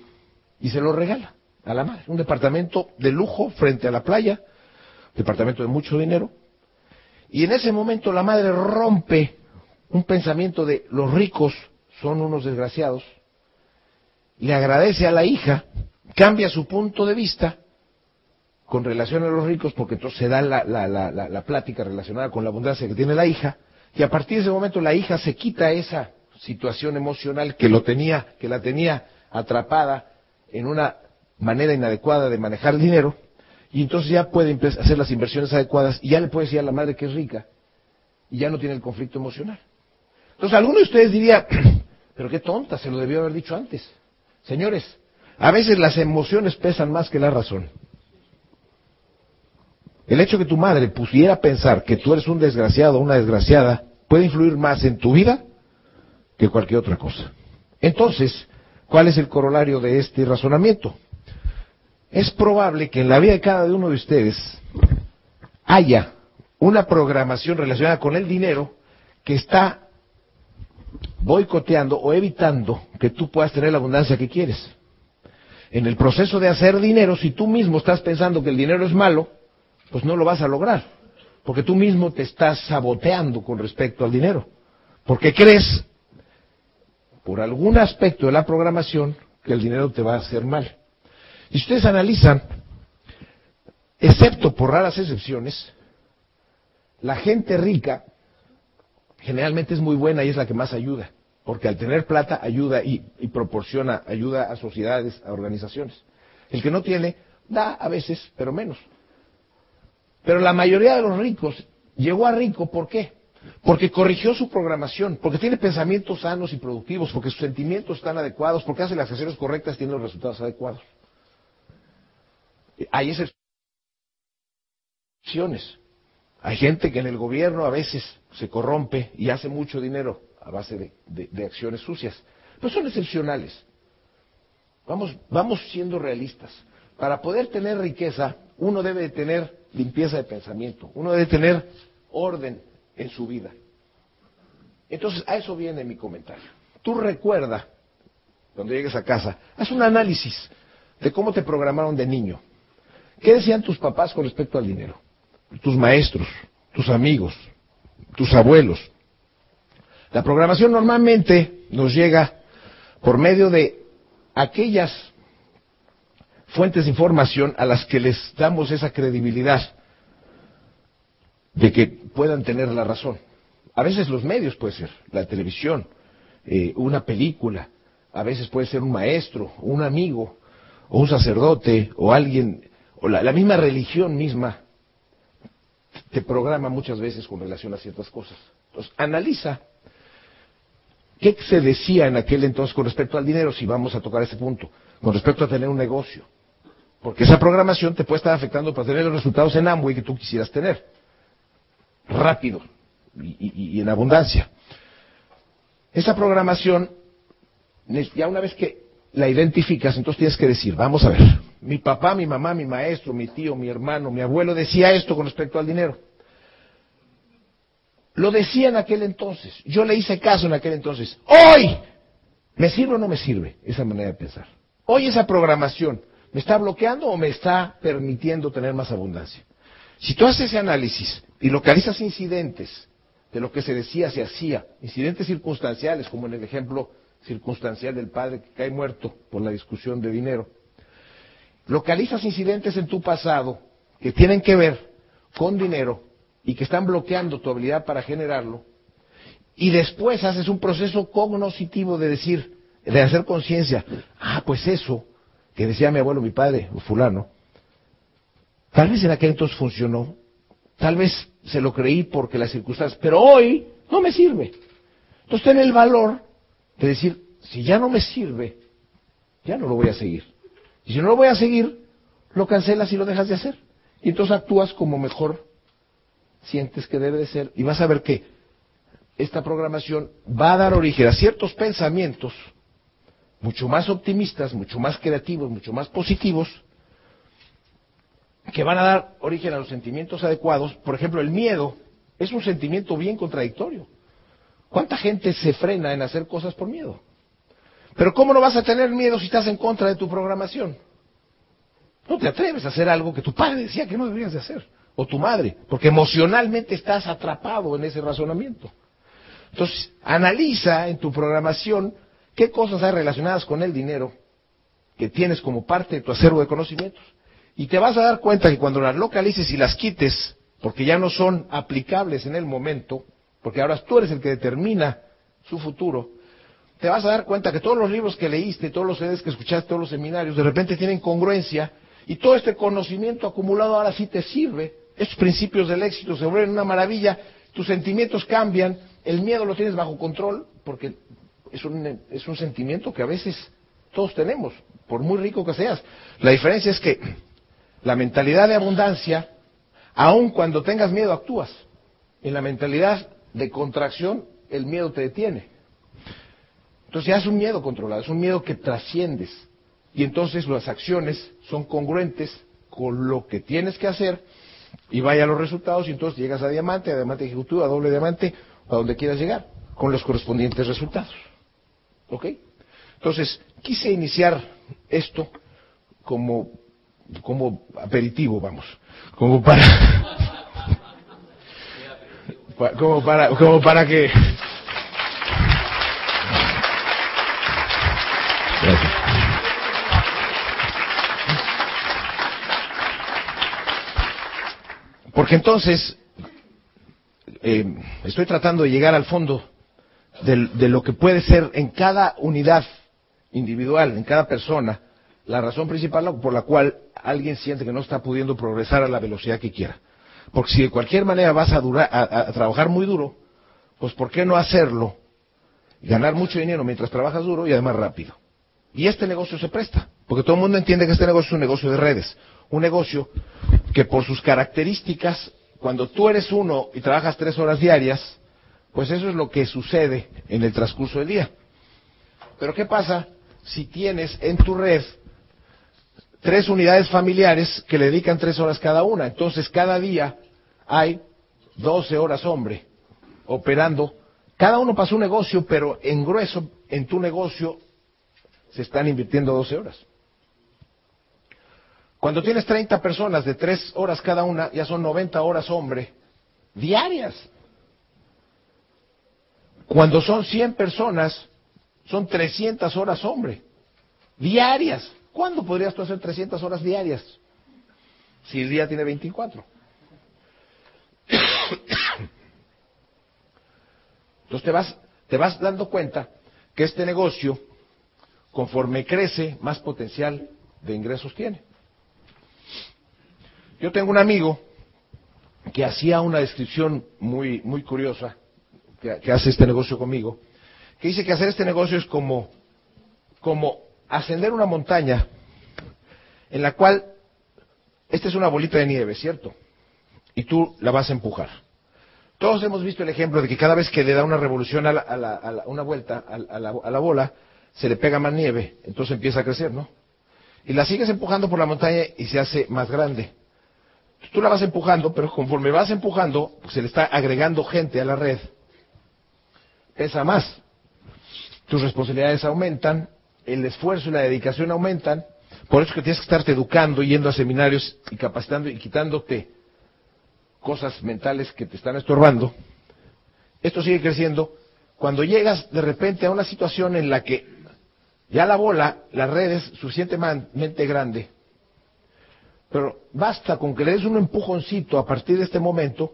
y se lo regala a la madre. Un departamento de lujo frente a la playa, departamento de mucho dinero. Y en ese momento la madre rompe un pensamiento de los ricos son unos desgraciados le agradece a la hija, cambia su punto de vista con relación a los ricos, porque entonces se da la, la, la, la, plática relacionada con la abundancia que tiene la hija, y a partir de ese momento la hija se quita esa situación emocional que lo tenía, que la tenía atrapada en una manera inadecuada de manejar el dinero, y entonces ya puede hacer las inversiones adecuadas y ya le puede decir a la madre que es rica, y ya no tiene el conflicto emocional. Entonces alguno de ustedes diría, pero qué tonta, se lo debió haber dicho antes. Señores, a veces las emociones pesan más que la razón. El hecho que tu madre pusiera pensar que tú eres un desgraciado o una desgraciada puede influir más en tu vida que cualquier otra cosa. Entonces, ¿cuál es el corolario de este razonamiento? Es probable que en la vida de cada uno de ustedes haya una programación relacionada con el dinero que está boicoteando o evitando que tú puedas tener la abundancia que quieres. En el proceso de hacer dinero, si tú mismo estás pensando que el dinero es malo, pues no lo vas a lograr, porque tú mismo te estás saboteando con respecto al dinero, porque crees, por algún aspecto de la programación, que el dinero te va a hacer mal. Y ustedes analizan, excepto por raras excepciones, la gente rica generalmente es muy buena y es la que más ayuda, porque al tener plata ayuda y, proporciona ayuda a sociedades, a organizaciones. El que no tiene, da a veces, pero menos. Pero la mayoría de los ricos llegó a rico, ¿por qué? Porque corrigió su programación, porque tiene pensamientos sanos y productivos, porque sus sentimientos están adecuados, porque hace las acciones correctas tiene los resultados adecuados. Hay excepciones. Hay gente que en el gobierno a veces se corrompe y hace mucho dinero a base de, acciones sucias. Pero son excepcionales. Vamos, vamos siendo realistas. Para poder tener riqueza, uno debe de tener limpieza de pensamiento, uno debe tener orden en su vida. Entonces, a eso viene mi comentario. Tú recuerda, cuando llegues a casa, haz un análisis de cómo te programaron de niño. ¿Qué decían tus papás con respecto al dinero? Tus maestros, tus amigos, tus abuelos. La programación normalmente nos llega por medio de aquellas fuentes de información a las que les damos esa credibilidad de que puedan tener la razón. A veces los medios puede ser, la televisión, eh, una película, a veces puede ser un maestro, un amigo, o un sacerdote, o alguien, o la, la misma religión misma te programa muchas veces con relación a ciertas cosas. Entonces, analiza qué se decía en aquel entonces con respecto al dinero, si vamos a tocar ese punto, con respecto a tener un negocio. Porque esa programación te puede estar afectando para tener los resultados en Amway que tú quisieras tener. Rápido y, en abundancia. Esa programación, ya una vez que la identificas, entonces tienes que decir, vamos a ver, mi papá, mi mamá, mi maestro, mi tío, mi hermano, mi abuelo decía esto con respecto al dinero. Lo decía en aquel entonces, yo le hice caso en aquel entonces. Hoy, ¿me sirve o no me sirve esa manera de pensar? Hoy esa programación, ¿me está bloqueando o me está permitiendo tener más abundancia? Si tú haces ese análisis y localizas incidentes de lo que se decía, se hacía, incidentes circunstanciales, como en el ejemplo circunstancial del padre que cae muerto por la discusión de dinero, localizas incidentes en tu pasado que tienen que ver con dinero y que están bloqueando tu habilidad para generarlo, y después haces un proceso cognoscitivo de decir, de hacer conciencia, ah, pues eso que decía mi abuelo, mi padre, fulano, tal vez en aquel entonces funcionó, Tal vez se lo creí porque las circunstancias, pero hoy no me sirve. Entonces ten el valor de decir, si ya no me sirve, ya no lo voy a seguir. Y si no lo voy a seguir, lo cancelas y lo dejas de hacer. Y entonces actúas como mejor sientes que debe de ser. Y vas a ver que esta programación va a dar origen a ciertos pensamientos mucho más optimistas, mucho más creativos, mucho más positivos, que van a dar origen a los sentimientos adecuados. Por ejemplo, el miedo es un sentimiento bien contradictorio. ¿Cuánta gente se frena en hacer cosas por miedo? Pero ¿cómo no vas a tener miedo si estás en contra de tu programación? No te atreves a hacer algo que tu padre decía que no deberías de hacer, o tu madre, porque emocionalmente estás atrapado en ese razonamiento. Entonces, analiza en tu programación qué cosas hay relacionadas con el dinero que tienes como parte de tu acervo de conocimientos y te vas a dar cuenta que cuando las localices y las quites, porque ya no son aplicables en el momento, porque ahora tú eres el que determina su futuro, te vas a dar cuenta que todos los libros que leíste, todos los CDs que escuchaste, todos los seminarios, de repente tienen congruencia y todo este conocimiento acumulado ahora sí te sirve. Estos principios del éxito se vuelven una maravilla, tus sentimientos cambian, el miedo lo tienes bajo control, porque es un, es un sentimiento que a veces todos tenemos, por muy rico que seas. La diferencia es que la mentalidad de abundancia, aun cuando tengas miedo actúas. En la mentalidad de contracción, el miedo te detiene. Entonces ya es un miedo controlado, es un miedo que trasciendes. Y entonces las acciones son congruentes con lo que tienes que hacer y vaya los resultados y entonces llegas a diamante, a diamante ejecutivo, a doble diamante, a donde quieras llegar, con los correspondientes resultados. ¿Ok? Entonces, quise iniciar esto como como aperitivo, vamos, como para, como para, como para que. Porque entonces eh, estoy tratando de llegar al fondo de lo que puede ser en cada unidad individual, en cada persona, la razón principal por la cual alguien siente que no está pudiendo progresar a la velocidad que quiera. Porque si de cualquier manera vas a, a, trabajar muy duro, pues ¿por qué no hacerlo? Ganar mucho dinero mientras trabajas duro y además rápido. Y este negocio se presta. Porque todo el mundo entiende que este negocio es un negocio de redes. Un negocio que por sus características, cuando tú eres uno y trabajas tres horas diarias, pues eso es lo que sucede en el transcurso del día. Pero ¿qué pasa si tienes en tu red tres unidades familiares que le dedican tres horas cada una? Entonces cada día hay 12 horas hombre operando. Cada uno para su negocio, pero en grueso, en tu negocio, se están invirtiendo 12 horas. Cuando tienes 30 personas de 3 horas cada una, ya son 90 horas hombre, diarias. Cuando son 100 personas, son 300 horas hombre, diarias. ¿Cuándo podrías tú hacer 300 horas diarias? Si el día tiene 24. Entonces te vas, te vas dando cuenta que este negocio, conforme crece, más potencial de ingresos tiene. Yo tengo un amigo que hacía una descripción muy, muy curiosa, que, hace este negocio conmigo, que dice que hacer este negocio es como, como ascender una montaña en la cual esta es una bolita de nieve, ¿cierto? Y tú la vas a empujar. Todos hemos visto el ejemplo de que cada vez que le da una revolución a, la, a, la, a la, una vuelta a la bola, se le pega más nieve, entonces empieza a crecer, ¿no? Y la sigues empujando por la montaña y se hace más grande. Tú la vas empujando, pero conforme vas empujando, se le está agregando gente a la red. Pesa más. Tus responsabilidades aumentan, el esfuerzo y la dedicación aumentan. Por eso que tienes que estarte educando, yendo a seminarios y capacitando y quitándote cosas mentales que te están estorbando. Esto sigue creciendo. Cuando llegas de repente a una situación en la que ya la bola, la red es suficientemente grande, pero basta con que le des un empujoncito a partir de este momento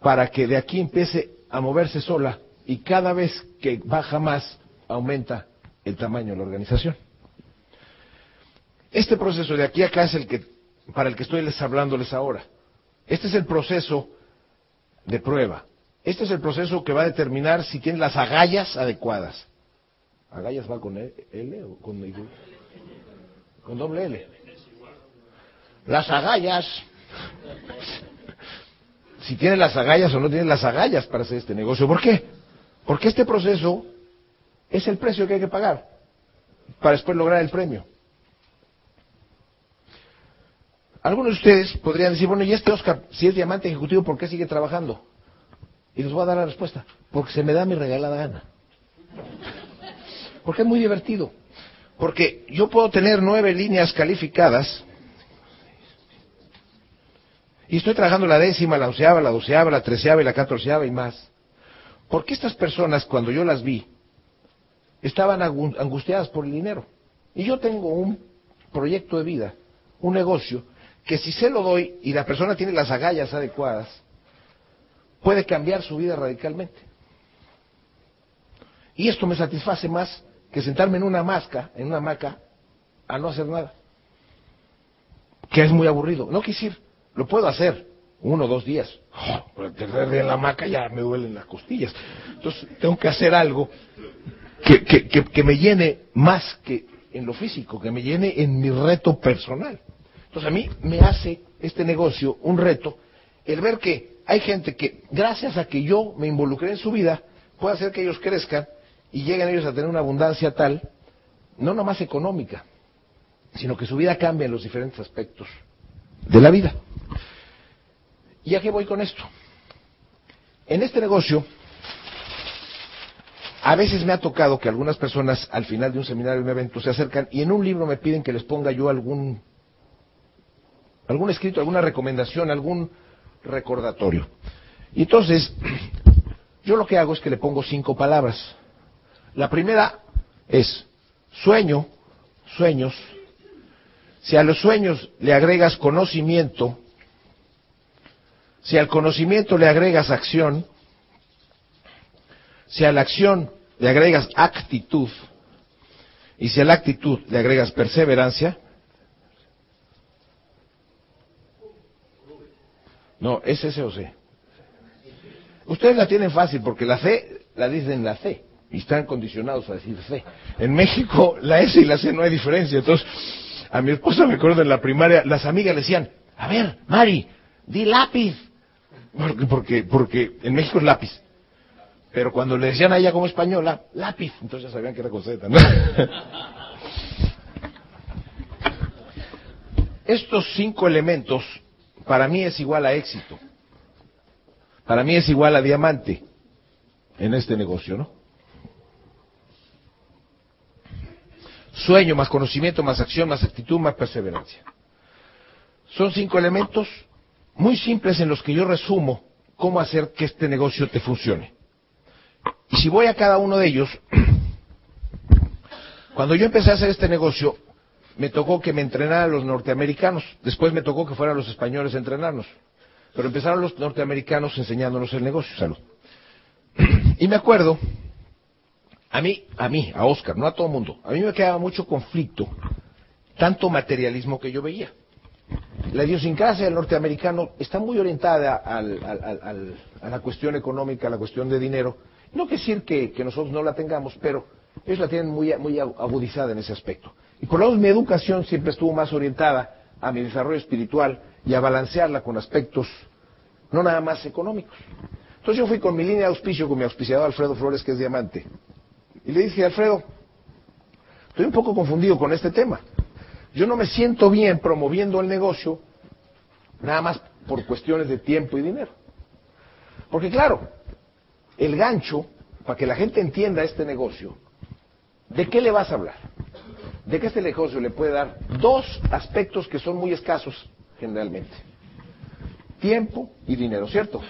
para que de aquí empiece a moverse sola y cada vez que baja más aumenta el tamaño de la organización. Este proceso de aquí a acá es el que para el que estoy les hablándoles ahora. Este es el proceso de prueba. Este es el proceso que va a determinar si tiene las agallas adecuadas. ¿Agallas va con L o con, con doble L? Las agallas. Si tiene las agallas o no tiene las agallas para hacer este negocio. ¿Por qué? Porque este proceso es el precio que hay que pagar para después lograr el premio. Algunos de ustedes podrían decir, bueno, y este Oscar, si es diamante ejecutivo, ¿por qué sigue trabajando? Y les voy a dar la respuesta, porque se me da mi regalada gana. Porque es muy divertido. Porque yo puedo tener nueve líneas calificadas y estoy trabajando la décima, la onceava, la doceava, la treceava y la catorceava y más. Porque estas personas, cuando yo las vi, estaban angustiadas por el dinero. Y yo tengo un proyecto de vida, un negocio, que si se lo doy y la persona tiene las agallas adecuadas, puede cambiar su vida radicalmente. Y esto me satisface más que sentarme en una masca, en una hamaca, a no hacer nada. Que es muy aburrido. No quisiera, lo puedo hacer uno o dos días. Oh, pero día en la hamaca ya me duelen las costillas. Entonces tengo que hacer algo que, que, que, que me llene más que en lo físico, que me llene en mi reto personal. Entonces a mí me hace este negocio un reto el ver que hay gente que, gracias a que yo me involucré en su vida, puede hacer que ellos crezcan y lleguen ellos a tener una abundancia tal, no nomás económica, sino que su vida cambia en los diferentes aspectos de la vida. ¿Y a qué voy con esto? En este negocio, a veces me ha tocado que algunas personas al final de un seminario, de un evento, se acercan y en un libro me piden que les ponga yo algún algún escrito, alguna recomendación, algún recordatorio. Y entonces, yo lo que hago es que le pongo cinco palabras. La primera es sueño, sueños. Si a los sueños le agregas conocimiento, si al conocimiento le agregas acción, si a la acción le agregas actitud, y si a la actitud le agregas perseverancia, No, es ese o C. Ustedes la tienen fácil porque la C la dicen la C. y están condicionados a decir C. En México la S y la C no hay diferencia. Entonces, a mi esposa me acuerdo en la primaria, las amigas le decían, a ver, Mari, di lápiz. Porque, porque, porque en México es lápiz. Pero cuando le decían a ella como española, lápiz, entonces ya sabían que era Z, ¿no? Estos cinco elementos para mí es igual a éxito. Para mí es igual a diamante en este negocio, ¿no? Sueño más conocimiento, más acción, más actitud, más perseverancia. Son cinco elementos muy simples en los que yo resumo cómo hacer que este negocio te funcione. Y si voy a cada uno de ellos, cuando yo empecé a hacer este negocio, me tocó que me entrenaran los norteamericanos, después me tocó que fueran los españoles a entrenarnos, pero empezaron los norteamericanos enseñándonos el negocio, salud. Y me acuerdo, a mí, a mí, a Oscar, no a todo el mundo, a mí me quedaba mucho conflicto, tanto materialismo que yo veía. La idiosincrasia del norteamericano está muy orientada al, a la cuestión económica, a la cuestión de dinero, no quiere decir que, que, nosotros no la tengamos, pero ellos la tienen muy, muy agudizada en ese aspecto. Y por lo menos mi educación siempre estuvo más orientada a mi desarrollo espiritual y a balancearla con aspectos no nada más económicos. Entonces yo fui con mi línea de auspicio, con mi auspiciador Alfredo Flores, que es diamante. Y le dije, Alfredo, estoy un poco confundido con este tema. Yo no me siento bien promoviendo el negocio nada más por cuestiones de tiempo y dinero. Porque claro, el gancho, para que la gente entienda este negocio, ¿de qué le vas a hablar? De que este negocio le puede dar dos aspectos que son muy escasos generalmente. Tiempo y dinero, ¿cierto?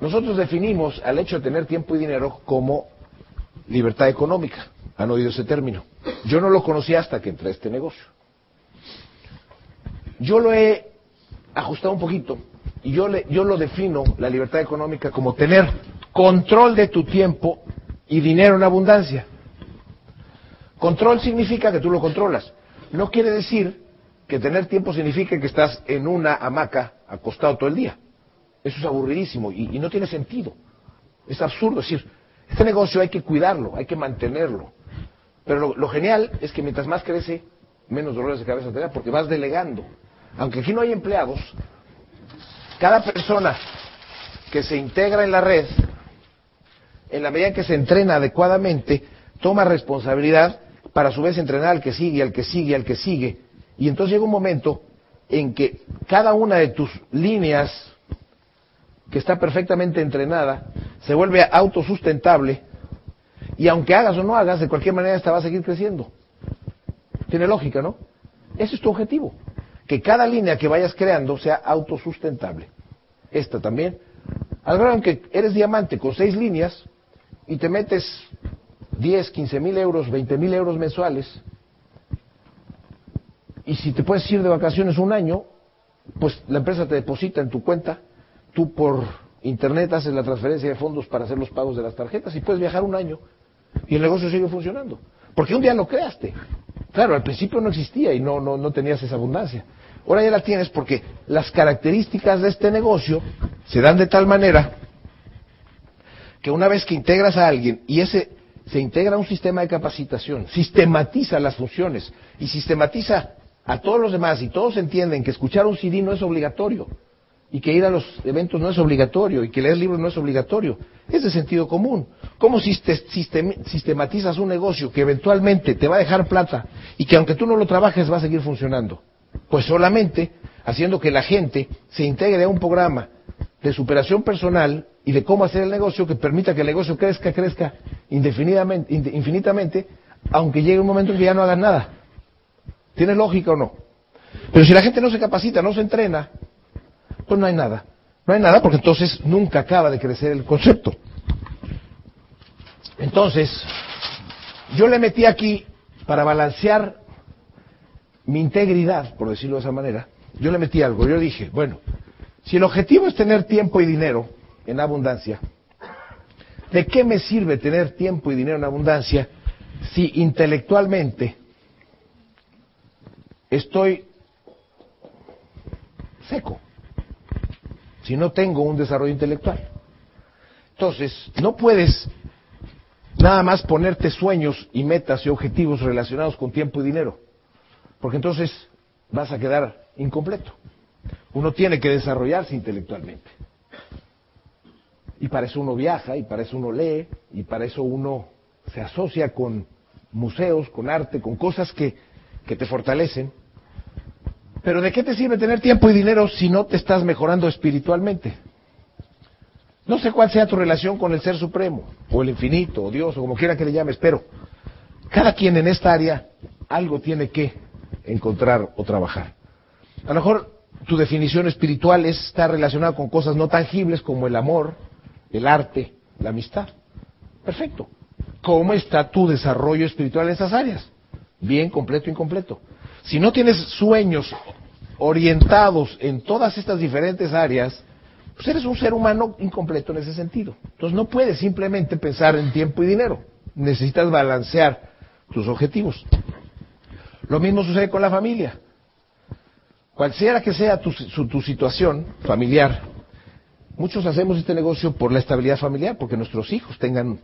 Nosotros definimos al hecho de tener tiempo y dinero como libertad económica. ¿Han oído ese término? Yo no lo conocía hasta que entré a este negocio. Yo lo he ajustado un poquito y yo, le, yo lo defino, la libertad económica, como tener control de tu tiempo y dinero en abundancia. Control significa que tú lo controlas. No quiere decir que tener tiempo significa que estás en una hamaca acostado todo el día. Eso es aburridísimo y, no tiene sentido. Es absurdo. Decir, este negocio hay que cuidarlo, hay que mantenerlo. Pero lo, lo genial es que mientras más crece, menos dolores de cabeza te da porque vas delegando. Aunque aquí no hay empleados, cada persona que se integra en la red, en la medida en que se entrena adecuadamente, toma responsabilidad para a su vez entrenar al que sigue, al que sigue, al que sigue. Y entonces llega un momento en que cada una de tus líneas, que está perfectamente entrenada, se vuelve autosustentable y aunque hagas o no hagas, de cualquier manera esta va a seguir creciendo. Tiene lógica, ¿no? Ese es tu objetivo. Que cada línea que vayas creando sea autosustentable. Esta también. Al grado que eres diamante con seis líneas y te metes 10, 15 mil euros, 20 mil euros mensuales, y si te puedes ir de vacaciones un año, pues la empresa te deposita en tu cuenta, tú por internet haces la transferencia de fondos para hacer los pagos de las tarjetas y puedes viajar un año y el negocio sigue funcionando. Porque un día lo creaste. Claro, al principio no existía y no, no, no tenías esa abundancia. Ahora ya la tienes porque las características de este negocio se dan de tal manera que una vez que integras a alguien y ese se integra a un sistema de capacitación, sistematiza las funciones y sistematiza a todos los demás y todos entienden que escuchar un CD no es obligatorio y que ir a los eventos no es obligatorio y que leer libros no es obligatorio. Es de sentido común. ¿Cómo sistematizas un negocio que eventualmente te va a dejar plata y que aunque tú no lo trabajes va a seguir funcionando? Pues solamente haciendo que la gente se integre a un programa de superación personal y de cómo hacer el negocio que permita que el negocio crezca, crezca indefinidamente, infinitamente, aunque llegue un momento en que ya no hagan nada. ¿Tiene lógica o no? Pero si la gente no se capacita, no se entrena, pues no hay nada. No hay nada porque entonces nunca acaba de crecer el concepto. Entonces, yo le metí aquí para balancear mi integridad, por decirlo de esa manera, yo le metí algo. Yo dije, bueno, si el objetivo es tener tiempo y dinero en abundancia, ¿de qué me sirve tener tiempo y dinero en abundancia si intelectualmente estoy seco? Si no tengo un desarrollo intelectual. Entonces, no puedes nada más ponerte sueños y metas y objetivos relacionados con tiempo y dinero, porque entonces vas a quedar incompleto. Uno tiene que desarrollarse intelectualmente. Y para eso uno viaja, y para eso uno lee, y para eso uno se asocia con museos, con arte, con cosas que, que te fortalecen. Pero ¿de qué te sirve tener tiempo y dinero si no te estás mejorando espiritualmente? No sé cuál sea tu relación con el Ser Supremo, o el infinito, o Dios, o como quiera que le llames, pero cada quien en esta área algo tiene que encontrar o trabajar. A lo mejor tu definición espiritual está relacionada con cosas no tangibles como el amor, el arte, la amistad. Perfecto. ¿Cómo está tu desarrollo espiritual en esas áreas? Bien, completo, incompleto. Si no tienes sueños orientados en todas estas diferentes áreas, pues eres un ser humano incompleto en ese sentido. Entonces no puedes simplemente pensar en tiempo y dinero. Necesitas balancear tus objetivos. Lo mismo sucede con la familia. Cualquiera que sea tu, tu situación familiar, muchos hacemos este negocio por la estabilidad familiar, porque nuestros hijos tengan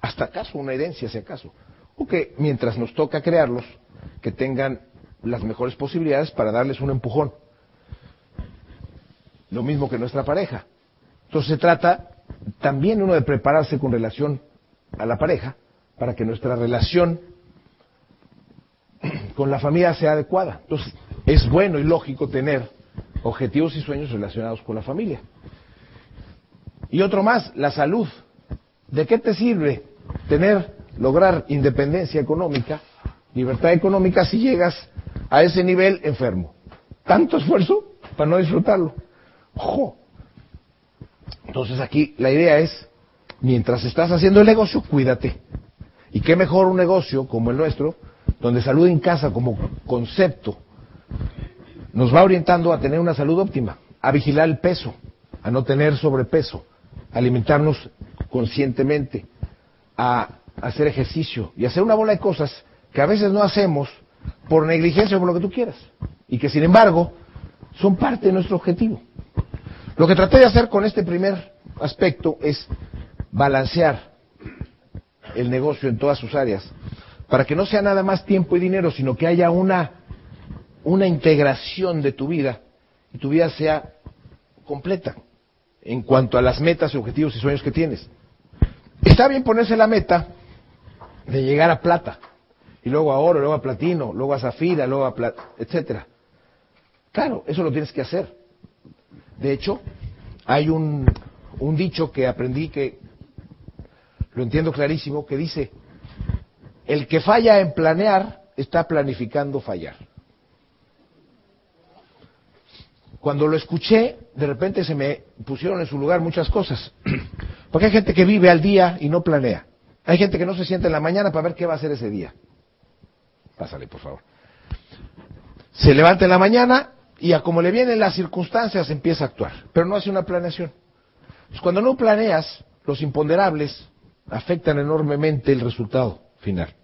hasta acaso una herencia, si acaso. O que mientras nos toca crearlos, que tengan las mejores posibilidades para darles un empujón. Lo mismo que nuestra pareja. Entonces se trata también uno de prepararse con relación a la pareja para que nuestra relación con la familia sea adecuada. Entonces es bueno y lógico tener objetivos y sueños relacionados con la familia. Y otro más, la salud. ¿De qué te sirve tener, lograr independencia económica, libertad económica si llegas a ese nivel enfermo? Tanto esfuerzo para no disfrutarlo. ¡Ojo! Entonces aquí la idea es, mientras estás haciendo el negocio, cuídate. Y qué mejor un negocio como el nuestro, donde salud en casa como concepto nos va orientando a tener una salud óptima, a vigilar el peso, a no tener sobrepeso, a alimentarnos conscientemente, a hacer ejercicio y hacer una bola de cosas que a veces no hacemos por negligencia o por lo que tú quieras, y que sin embargo son parte de nuestro objetivo. Lo que traté de hacer con este primer aspecto es balancear el negocio en todas sus áreas, para que no sea nada más tiempo y dinero, sino que haya una, una integración de tu vida y tu vida sea completa en cuanto a las metas, objetivos y sueños que tienes. Está bien ponerse la meta de llegar a plata, y luego a oro, luego a platino, luego a zafira, luego a plata, etcétera. Claro, eso lo tienes que hacer. De hecho, hay un, un dicho que aprendí que lo entiendo clarísimo, que dice, el que falla en planear está planificando fallar. Cuando lo escuché, de repente se me pusieron en su lugar muchas cosas. Porque hay gente que vive al día y no planea. Hay gente que no se siente en la mañana para ver qué va a hacer ese día. Pásale, por favor. Se levanta en la mañana y a como le vienen las circunstancias empieza a actuar, pero no hace una planeación. Pues cuando no planeas, los imponderables afectan enormemente el resultado final.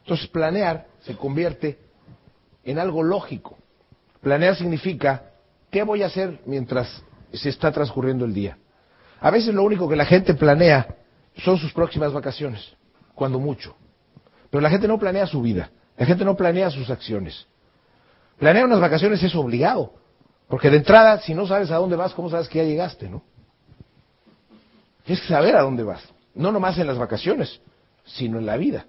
Entonces planear se convierte en algo lógico. Planear significa qué voy a hacer mientras se está transcurriendo el día. A veces lo único que la gente planea son sus próximas vacaciones, cuando mucho. Pero la gente no planea su vida, la gente no planea sus acciones. Planear unas vacaciones es obligado, porque de entrada, si no sabes a dónde vas, ¿cómo sabes que ya llegaste, no? Tienes que saber a dónde vas, no nomás en las vacaciones, sino en la vida.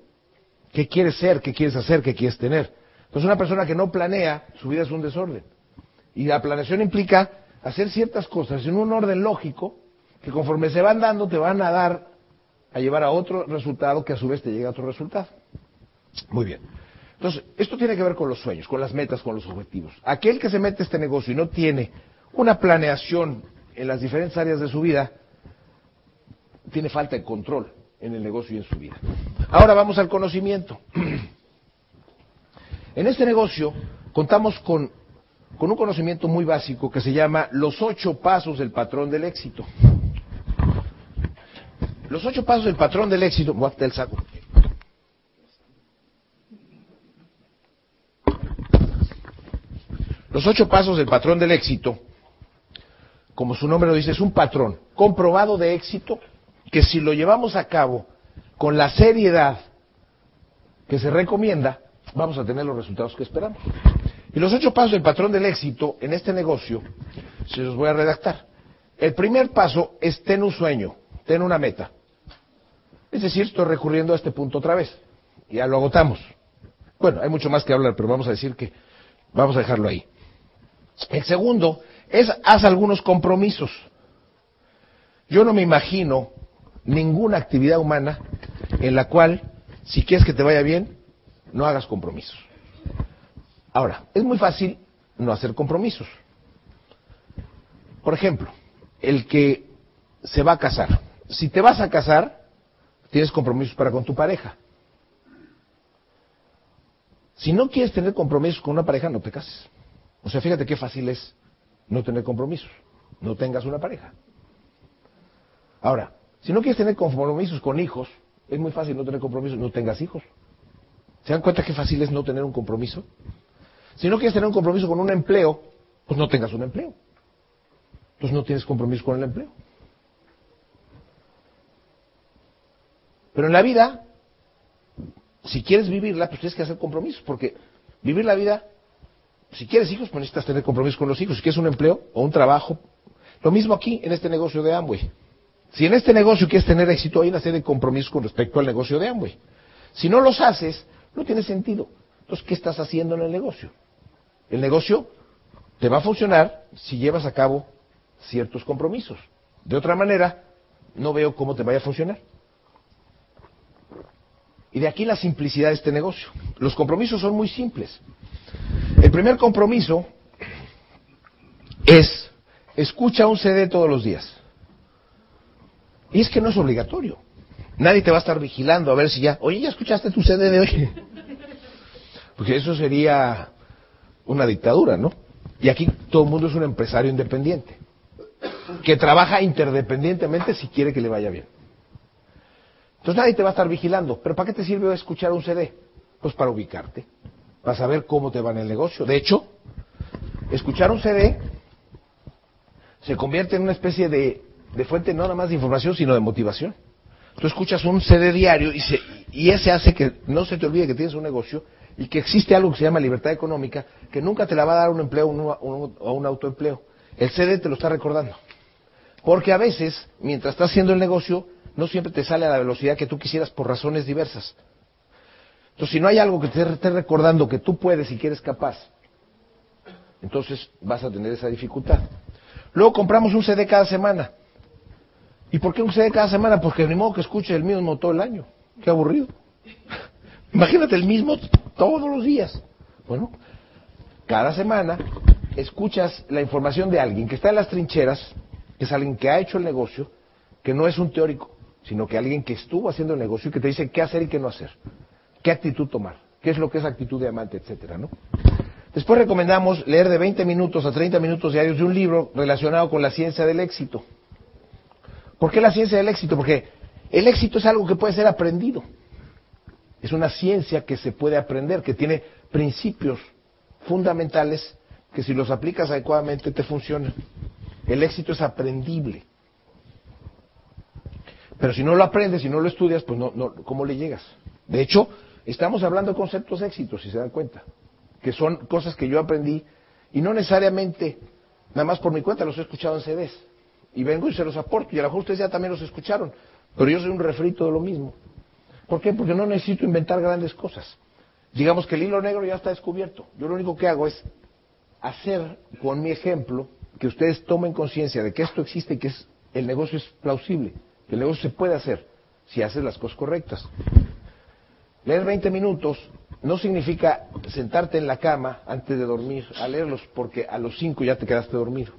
¿Qué quieres ser? ¿Qué quieres hacer? ¿Qué quieres tener? Entonces una persona que no planea, su vida es un desorden. Y la planeación implica hacer ciertas cosas en un orden lógico que conforme se van dando te van a dar a llevar a otro resultado que a su vez te llega a otro resultado. Muy bien. Entonces, esto tiene que ver con los sueños, con las metas, con los objetivos. Aquel que se mete a este negocio y no tiene una planeación en las diferentes áreas de su vida, tiene falta de control en el negocio y en su vida. Ahora vamos al conocimiento. En este negocio contamos con, un conocimiento muy básico que se llama los ocho pasos del patrón del éxito. Los ocho pasos del patrón del éxito. El saco. Los ocho pasos del patrón del éxito, como su nombre lo dice, es un patrón comprobado de éxito que si lo llevamos a cabo con la seriedad que se recomienda, vamos a tener los resultados que esperamos. Y los ocho pasos del patrón del éxito en este negocio se los voy a redactar. El primer paso es ten un sueño, ten una meta. Es decir, estoy recurriendo a este punto otra vez. Ya lo agotamos. Bueno, hay mucho más que hablar, pero vamos a decir que vamos a dejarlo ahí. El segundo es haz algunos compromisos. Yo no me imagino ninguna actividad humana en la cual, si quieres que te vaya bien, no hagas compromisos. Ahora, es muy fácil no hacer compromisos. Por ejemplo, el que se va a casar. Si te vas a casar, tienes compromisos para con tu pareja. Si no quieres tener compromisos con una pareja, no te cases. O sea, fíjate qué fácil es no tener compromisos. No tengas una pareja. Ahora, si no quieres tener compromisos con hijos, es muy fácil no tener compromisos, no tengas hijos. ¿Se dan cuenta qué fácil es no tener un compromiso? Si no quieres tener un compromiso con un empleo, pues no tengas un empleo. Entonces no tienes compromiso con el empleo. Pero en la vida, si quieres vivirla, pues tienes que hacer compromisos, porque vivir la vida, si quieres hijos, pues necesitas tener compromiso con los hijos. Si quieres un empleo o un trabajo, lo mismo aquí en este negocio de Amway. Si en este negocio quieres tener éxito, hay una serie de compromisos con respecto al negocio de Amway. Si no los haces, no tiene sentido. Entonces, ¿qué estás haciendo en el negocio? El negocio te va a funcionar si llevas a cabo ciertos compromisos. De otra manera, no veo cómo te vaya a funcionar. Y de aquí la simplicidad de este negocio. Los compromisos son muy simples. El primer compromiso es escucha un CD todos los días. Y es que no es obligatorio. Nadie te va a estar vigilando a ver si ya, oye, ya escuchaste tu CD de hoy. Porque eso sería una dictadura, ¿no? Y aquí todo el mundo es un empresario independiente, que trabaja interdependientemente si quiere que le vaya bien. Entonces nadie te va a estar vigilando. ¿Pero para qué te sirve escuchar un CD? Pues para ubicarte, para saber cómo te va en el negocio. De hecho, escuchar un CD se convierte en una especie de, de fuente no nada más de información, sino de motivación. Tú escuchas un CD diario y, se, y ese hace que no se te olvide que tienes un negocio y que existe algo que se llama libertad económica, que nunca te la va a dar un empleo o un autoempleo. El CD te lo está recordando. Porque a veces, mientras estás haciendo el negocio, no siempre te sale a la velocidad que tú quisieras por razones diversas. Entonces, si no hay algo que te esté recordando que tú puedes y que eres capaz, entonces vas a tener esa dificultad. Luego compramos un CD cada semana. ¿Y por qué un CD cada semana? Porque ni modo que escuche el mismo todo el año. Qué aburrido. Imagínate el mismo todos los días. Bueno, cada semana escuchas la información de alguien que está en las trincheras, que es alguien que ha hecho el negocio, que no es un teórico, sino que alguien que estuvo haciendo el negocio y que te dice qué hacer y qué no hacer, qué actitud tomar, qué es lo que es actitud de amante, etcétera, ¿no? Después recomendamos leer de 20 minutos a 30 minutos diarios de un libro relacionado con la ciencia del éxito. ¿Por qué la ciencia del éxito? Porque el éxito es algo que puede ser aprendido. Es una ciencia que se puede aprender, que tiene principios fundamentales que si los aplicas adecuadamente te funcionan. El éxito es aprendible. Pero si no lo aprendes, si no lo estudias, pues no, no, ¿cómo le llegas? De hecho, estamos hablando de conceptos de éxito, si se dan cuenta, que son cosas que yo aprendí y no necesariamente, nada más por mi cuenta, los he escuchado en CDs. Y vengo y se los aporto, y a lo mejor ustedes ya también los escucharon, pero yo soy un refrito de lo mismo. ¿Por qué? Porque no necesito inventar grandes cosas. Digamos que el hilo negro ya está descubierto. Yo lo único que hago es hacer con mi ejemplo que ustedes tomen conciencia de que esto existe y que es, el negocio es plausible, que el negocio se puede hacer si haces las cosas correctas. Leer 20 minutos no significa sentarte en la cama antes de dormir a leerlos porque a los 5 ya te quedaste dormido.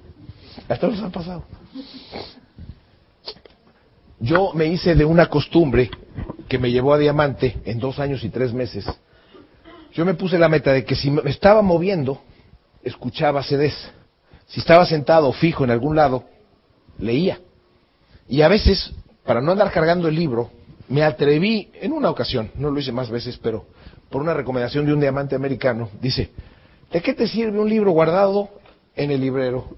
Hasta nos ha pasado. Yo me hice de una costumbre que me llevó a diamante en dos años y tres meses. Yo me puse la meta de que si me estaba moviendo, escuchaba CDs. Si estaba sentado fijo en algún lado, leía. Y a veces, para no andar cargando el libro, me atreví, en una ocasión, no lo hice más veces, pero por una recomendación de un diamante americano, dice, ¿de qué te sirve un libro guardado en el librero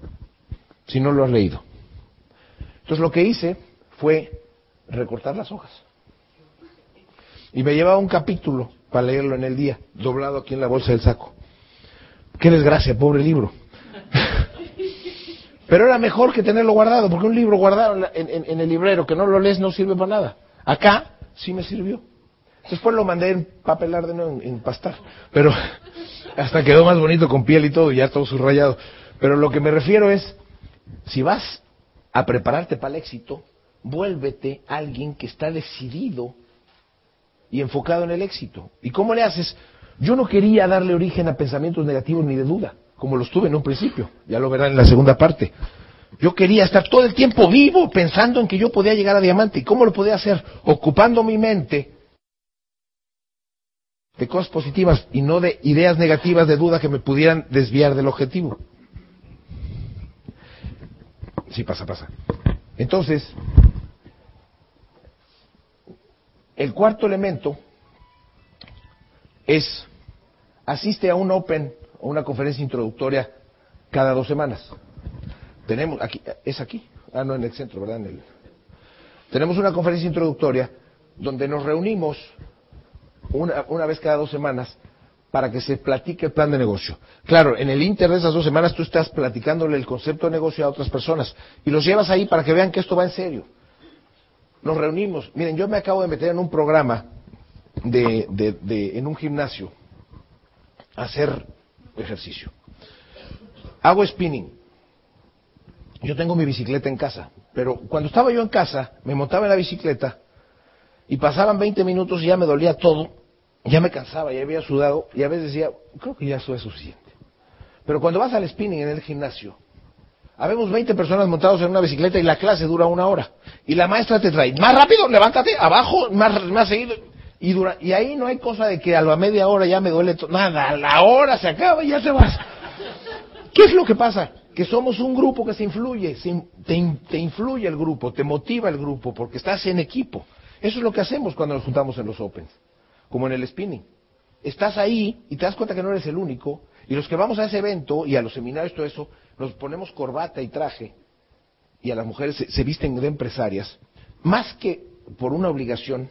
si no lo has leído? Entonces lo que hice fue recortar las hojas. Y me llevaba un capítulo para leerlo en el día, doblado aquí en la bolsa del saco. Qué desgracia, pobre libro. Pero era mejor que tenerlo guardado, porque un libro guardado en, el librero que no lo lees no sirve para nada. Acá sí me sirvió. Después lo mandé en papelar de nuevo, en, pastar. Pero hasta quedó más bonito con piel y todo, y ya todo subrayado. Pero lo que me refiero es, si vas a prepararte para el éxito, vuélvete alguien que está decidido y enfocado en el éxito. ¿Y cómo le haces? Yo no quería darle origen a pensamientos negativos ni de duda, como los tuve en un principio, ya lo verán en la segunda parte. Yo quería estar todo el tiempo vivo pensando en que yo podía llegar a diamante. ¿Y cómo lo podía hacer? Ocupando mi mente de cosas positivas y no de ideas negativas de duda que me pudieran desviar del objetivo. Sí, pasa, pasa. Entonces, el cuarto elemento es, asiste a un Open o una conferencia introductoria cada dos semanas. Tenemos, aquí, es aquí, ah, no, en el centro, ¿verdad? En el, tenemos una conferencia introductoria donde nos reunimos una, una vez cada dos semanas para que se platique el plan de negocio. Claro, en el inter de esas dos semanas tú estás platicándole el concepto de negocio a otras personas y los llevas ahí para que vean que esto va en serio. Nos reunimos. Miren, yo me acabo de meter en un programa de, de, en un gimnasio a hacer ejercicio. Hago spinning. Yo tengo mi bicicleta en casa, pero cuando estaba yo en casa, me montaba en la bicicleta y pasaban 20 minutos y ya me dolía todo ya me cansaba, ya había sudado y a veces decía, creo que ya eso es suficiente. Pero cuando vas al spinning en el gimnasio, habemos 20 personas montados en una bicicleta y la clase dura una hora. Y la maestra te trae, más rápido, levántate, abajo, más, más seguido. Y, dura, y ahí no hay cosa de que a la media hora ya me duele todo. Nada, la hora se acaba y ya se vas. ¿Qué es lo que pasa? Que somos un grupo que se influye, te, te influye el grupo, te motiva el grupo, porque estás en equipo. Eso es lo que hacemos cuando nos juntamos en los Opens como en el spinning. Estás ahí y te das cuenta que no eres el único, y los que vamos a ese evento y a los seminarios, todo eso, nos ponemos corbata y traje, y a las mujeres se, visten de empresarias, más que por una obligación,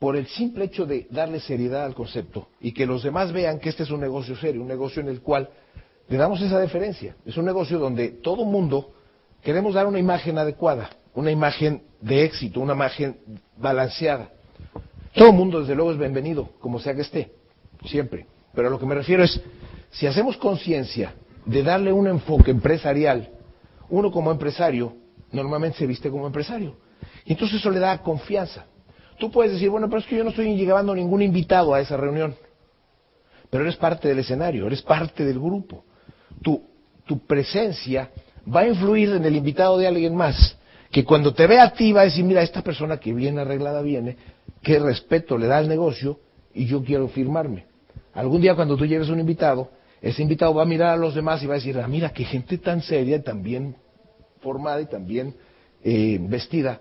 por el simple hecho de darle seriedad al concepto y que los demás vean que este es un negocio serio, un negocio en el cual le damos esa deferencia. Es un negocio donde todo mundo queremos dar una imagen adecuada, una imagen de éxito, una imagen balanceada. Todo mundo, desde luego, es bienvenido, como sea que esté, siempre. Pero a lo que me refiero es, si hacemos conciencia de darle un enfoque empresarial, uno como empresario, normalmente se viste como empresario. Y entonces eso le da confianza. Tú puedes decir, bueno, pero es que yo no estoy llevando ningún invitado a esa reunión. Pero eres parte del escenario, eres parte del grupo. Tu, tu presencia va a influir en el invitado de alguien más, que cuando te ve a ti va a decir, mira, esta persona que viene arreglada viene, qué respeto le da al negocio y yo quiero firmarme. Algún día cuando tú lleves un invitado, ese invitado va a mirar a los demás y va a decir, ah, mira, qué gente tan seria y tan bien formada y tan bien eh, vestida,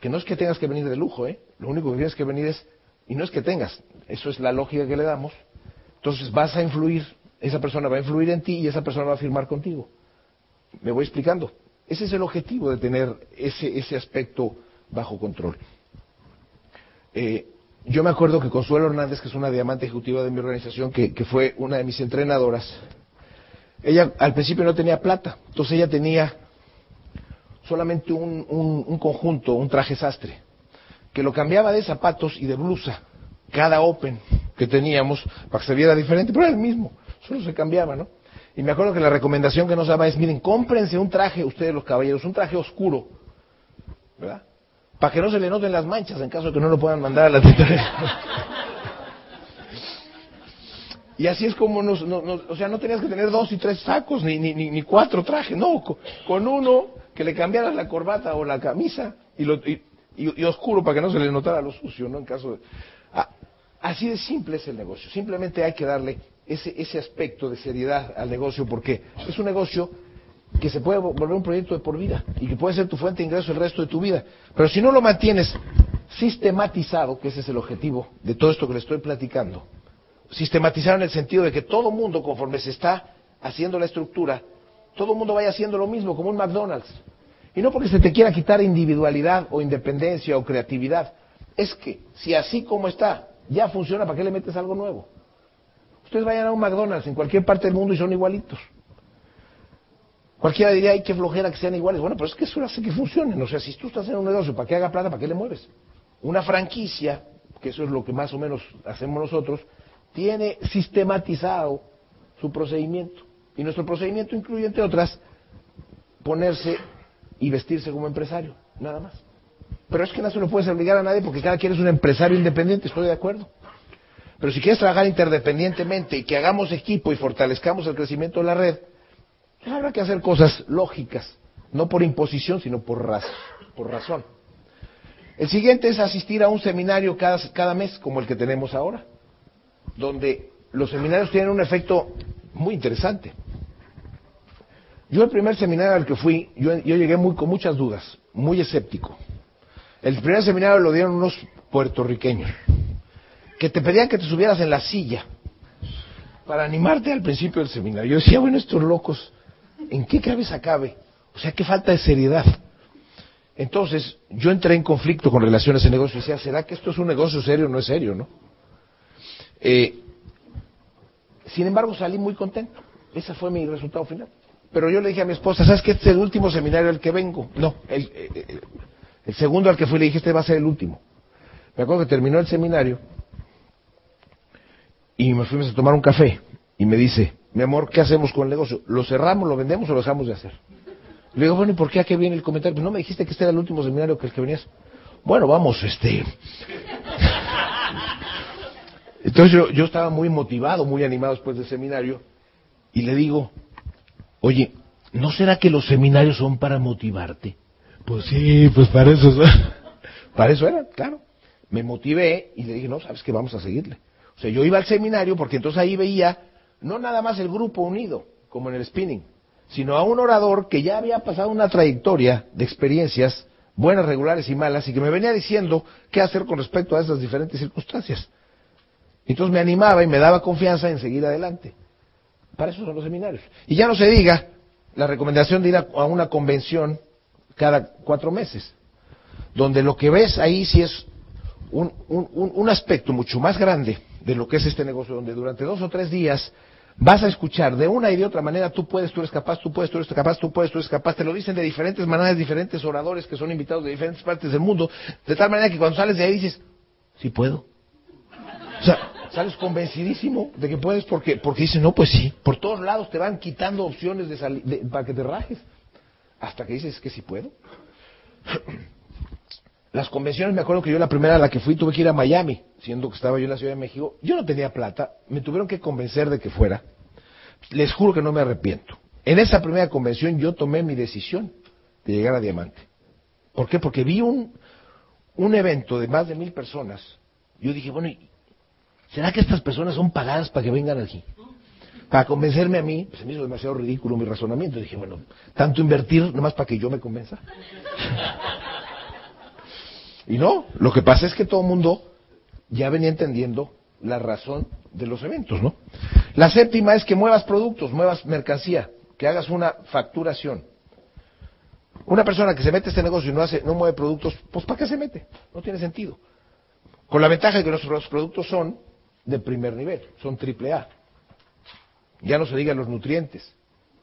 que no es que tengas que venir de lujo, ¿eh? Lo único que tienes que venir es, y no es que tengas, eso es la lógica que le damos, entonces vas a influir, esa persona va a influir en ti y esa persona va a firmar contigo. Me voy explicando. Ese es el objetivo de tener ese, ese aspecto bajo control. Eh, yo me acuerdo que Consuelo Hernández, que es una diamante ejecutiva de mi organización, que, fue una de mis entrenadoras, ella al principio no tenía plata, entonces ella tenía solamente un, un, conjunto, un traje sastre, que lo cambiaba de zapatos y de blusa, cada open que teníamos, para que se viera diferente, pero era el mismo, solo se cambiaba, ¿no? Y me acuerdo que la recomendación que nos daba es, miren, cómprense un traje, ustedes los caballeros, un traje oscuro, ¿verdad? para que no se le noten las manchas en caso de que no lo puedan mandar a la tintorería. Y así es como nos, o sea, no tenías que tener dos y tres sacos, ni, ni, ni, cuatro trajes, no, con, uno que le cambiaras la corbata o la camisa y, lo, y, oscuro para que no se le notara lo sucio, ¿no? En caso de... Ah, así de simple es el negocio, simplemente hay que darle ese, ese aspecto de seriedad al negocio porque es un negocio que se puede volver un proyecto de por vida y que puede ser tu fuente de ingreso el resto de tu vida. Pero si no lo mantienes sistematizado, que ese es el objetivo de todo esto que le estoy platicando, sistematizado en el sentido de que todo mundo, conforme se está haciendo la estructura, todo el mundo vaya haciendo lo mismo, como un McDonald's. Y no porque se te quiera quitar individualidad o independencia o creatividad, es que si así como está ya funciona, ¿para qué le metes algo nuevo? Ustedes vayan a un McDonald's en cualquier parte del mundo y son igualitos. Cualquiera diría, ay, qué flojera que sean iguales. Bueno, pero es que eso hace que funcionen. O sea, si tú estás en un negocio, ¿para qué haga plata? ¿Para qué le mueves? Una franquicia, que eso es lo que más o menos hacemos nosotros, tiene sistematizado su procedimiento. Y nuestro procedimiento incluye, entre otras, ponerse y vestirse como empresario, nada más. Pero es que no se lo puedes obligar a nadie porque cada quien es un empresario independiente, estoy de acuerdo. Pero si quieres trabajar interdependientemente y que hagamos equipo y fortalezcamos el crecimiento de la red, pues habrá que hacer cosas lógicas, no por imposición, sino por, por razón. El siguiente es asistir a un seminario cada, mes, como el que tenemos ahora, donde los seminarios tienen un efecto muy interesante. Yo el primer seminario al que fui, yo, llegué muy, con muchas dudas, muy escéptico. El primer seminario lo dieron unos puertorriqueños, que te pedían que te subieras en la silla para animarte al principio del seminario. Yo decía, bueno, estos locos, ¿en qué cabeza cabe? O sea, qué falta de seriedad. Entonces, yo entré en conflicto con relación a ese negocio y decía, ¿será que esto es un negocio serio o no es serio, no? Eh, sin embargo, salí muy contento. Ese fue mi resultado final. Pero yo le dije a mi esposa, ¿sabes que este es el último seminario al que vengo? No, el, el, segundo al que fui le dije, este va a ser el último. Me acuerdo que terminó el seminario y me fuimos a tomar un café y me dice, mi amor, ¿qué hacemos con el negocio? ¿Lo cerramos, lo vendemos o lo dejamos de hacer? Le digo, bueno, ¿y por qué aquí viene el comentario? No me dijiste que este era el último seminario que el que venías. Bueno, vamos, este... Entonces yo, yo estaba muy motivado, muy animado después del seminario y le digo, Oye, ¿no será que los seminarios son para motivarte? Pues sí, pues para eso Para eso era, claro. Me motivé y le dije, no, sabes que vamos a seguirle. O sea, yo iba al seminario porque entonces ahí veía no nada más el grupo unido, como en el spinning, sino a un orador que ya había pasado una trayectoria de experiencias buenas, regulares y malas, y que me venía diciendo qué hacer con respecto a esas diferentes circunstancias. Entonces me animaba y me daba confianza en seguir adelante. Para eso son los seminarios. Y ya no se diga la recomendación de ir a, una convención cada cuatro meses, donde lo que ves ahí sí es un, un, aspecto mucho más grande de lo que es este negocio, donde durante dos o tres días vas a escuchar de una y de otra manera, tú puedes, tú eres capaz, tú puedes, tú eres capaz, tú puedes, tú eres capaz, te lo dicen de diferentes maneras, diferentes oradores que son invitados de diferentes partes del mundo, de tal manera que cuando sales de ahí dices, sí puedo. O sea, sales convencidísimo de que puedes porque porque dices, no, pues sí, por todos lados te van quitando opciones de, para que te rajes, hasta que dices que sí puedo. Las convenciones, me acuerdo que yo la primera a la que fui tuve que ir a Miami, siendo que estaba yo en la Ciudad de México. Yo no tenía plata, me tuvieron que convencer de que fuera. Les juro que no me arrepiento. En esa primera convención yo tomé mi decisión de llegar a Diamante. ¿Por qué? Porque vi un, un evento de más de mil personas. Yo dije, bueno, ¿Será que estas personas son pagadas para que vengan aquí? Para convencerme a mí, pues se me hizo demasiado ridículo mi razonamiento. Dije, bueno, tanto invertir nomás para que yo me convenza. y no, lo que pasa es que todo el mundo ya venía entendiendo la razón de los eventos, ¿no? La séptima es que muevas productos, muevas mercancía, que hagas una facturación. Una persona que se mete a este negocio y no hace, no mueve productos, pues ¿para qué se mete? No tiene sentido. Con la ventaja de que nuestros productos son de primer nivel, son triple A. Ya no se digan los nutrientes.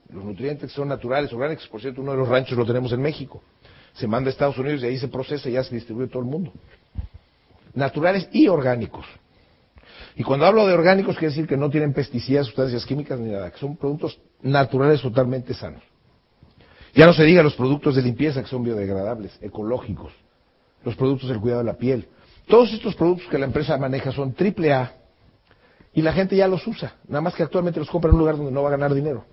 Los nutrientes son naturales, orgánicos, por cierto, uno de los ranchos lo tenemos en México. Se manda a Estados Unidos y ahí se procesa y ya se distribuye todo el mundo. Naturales y orgánicos. Y cuando hablo de orgánicos quiere decir que no tienen pesticidas, sustancias químicas ni nada, que son productos naturales totalmente sanos. Ya no se diga los productos de limpieza que son biodegradables, ecológicos, los productos del cuidado de la piel. Todos estos productos que la empresa maneja son triple A y la gente ya los usa, nada más que actualmente los compra en un lugar donde no va a ganar dinero.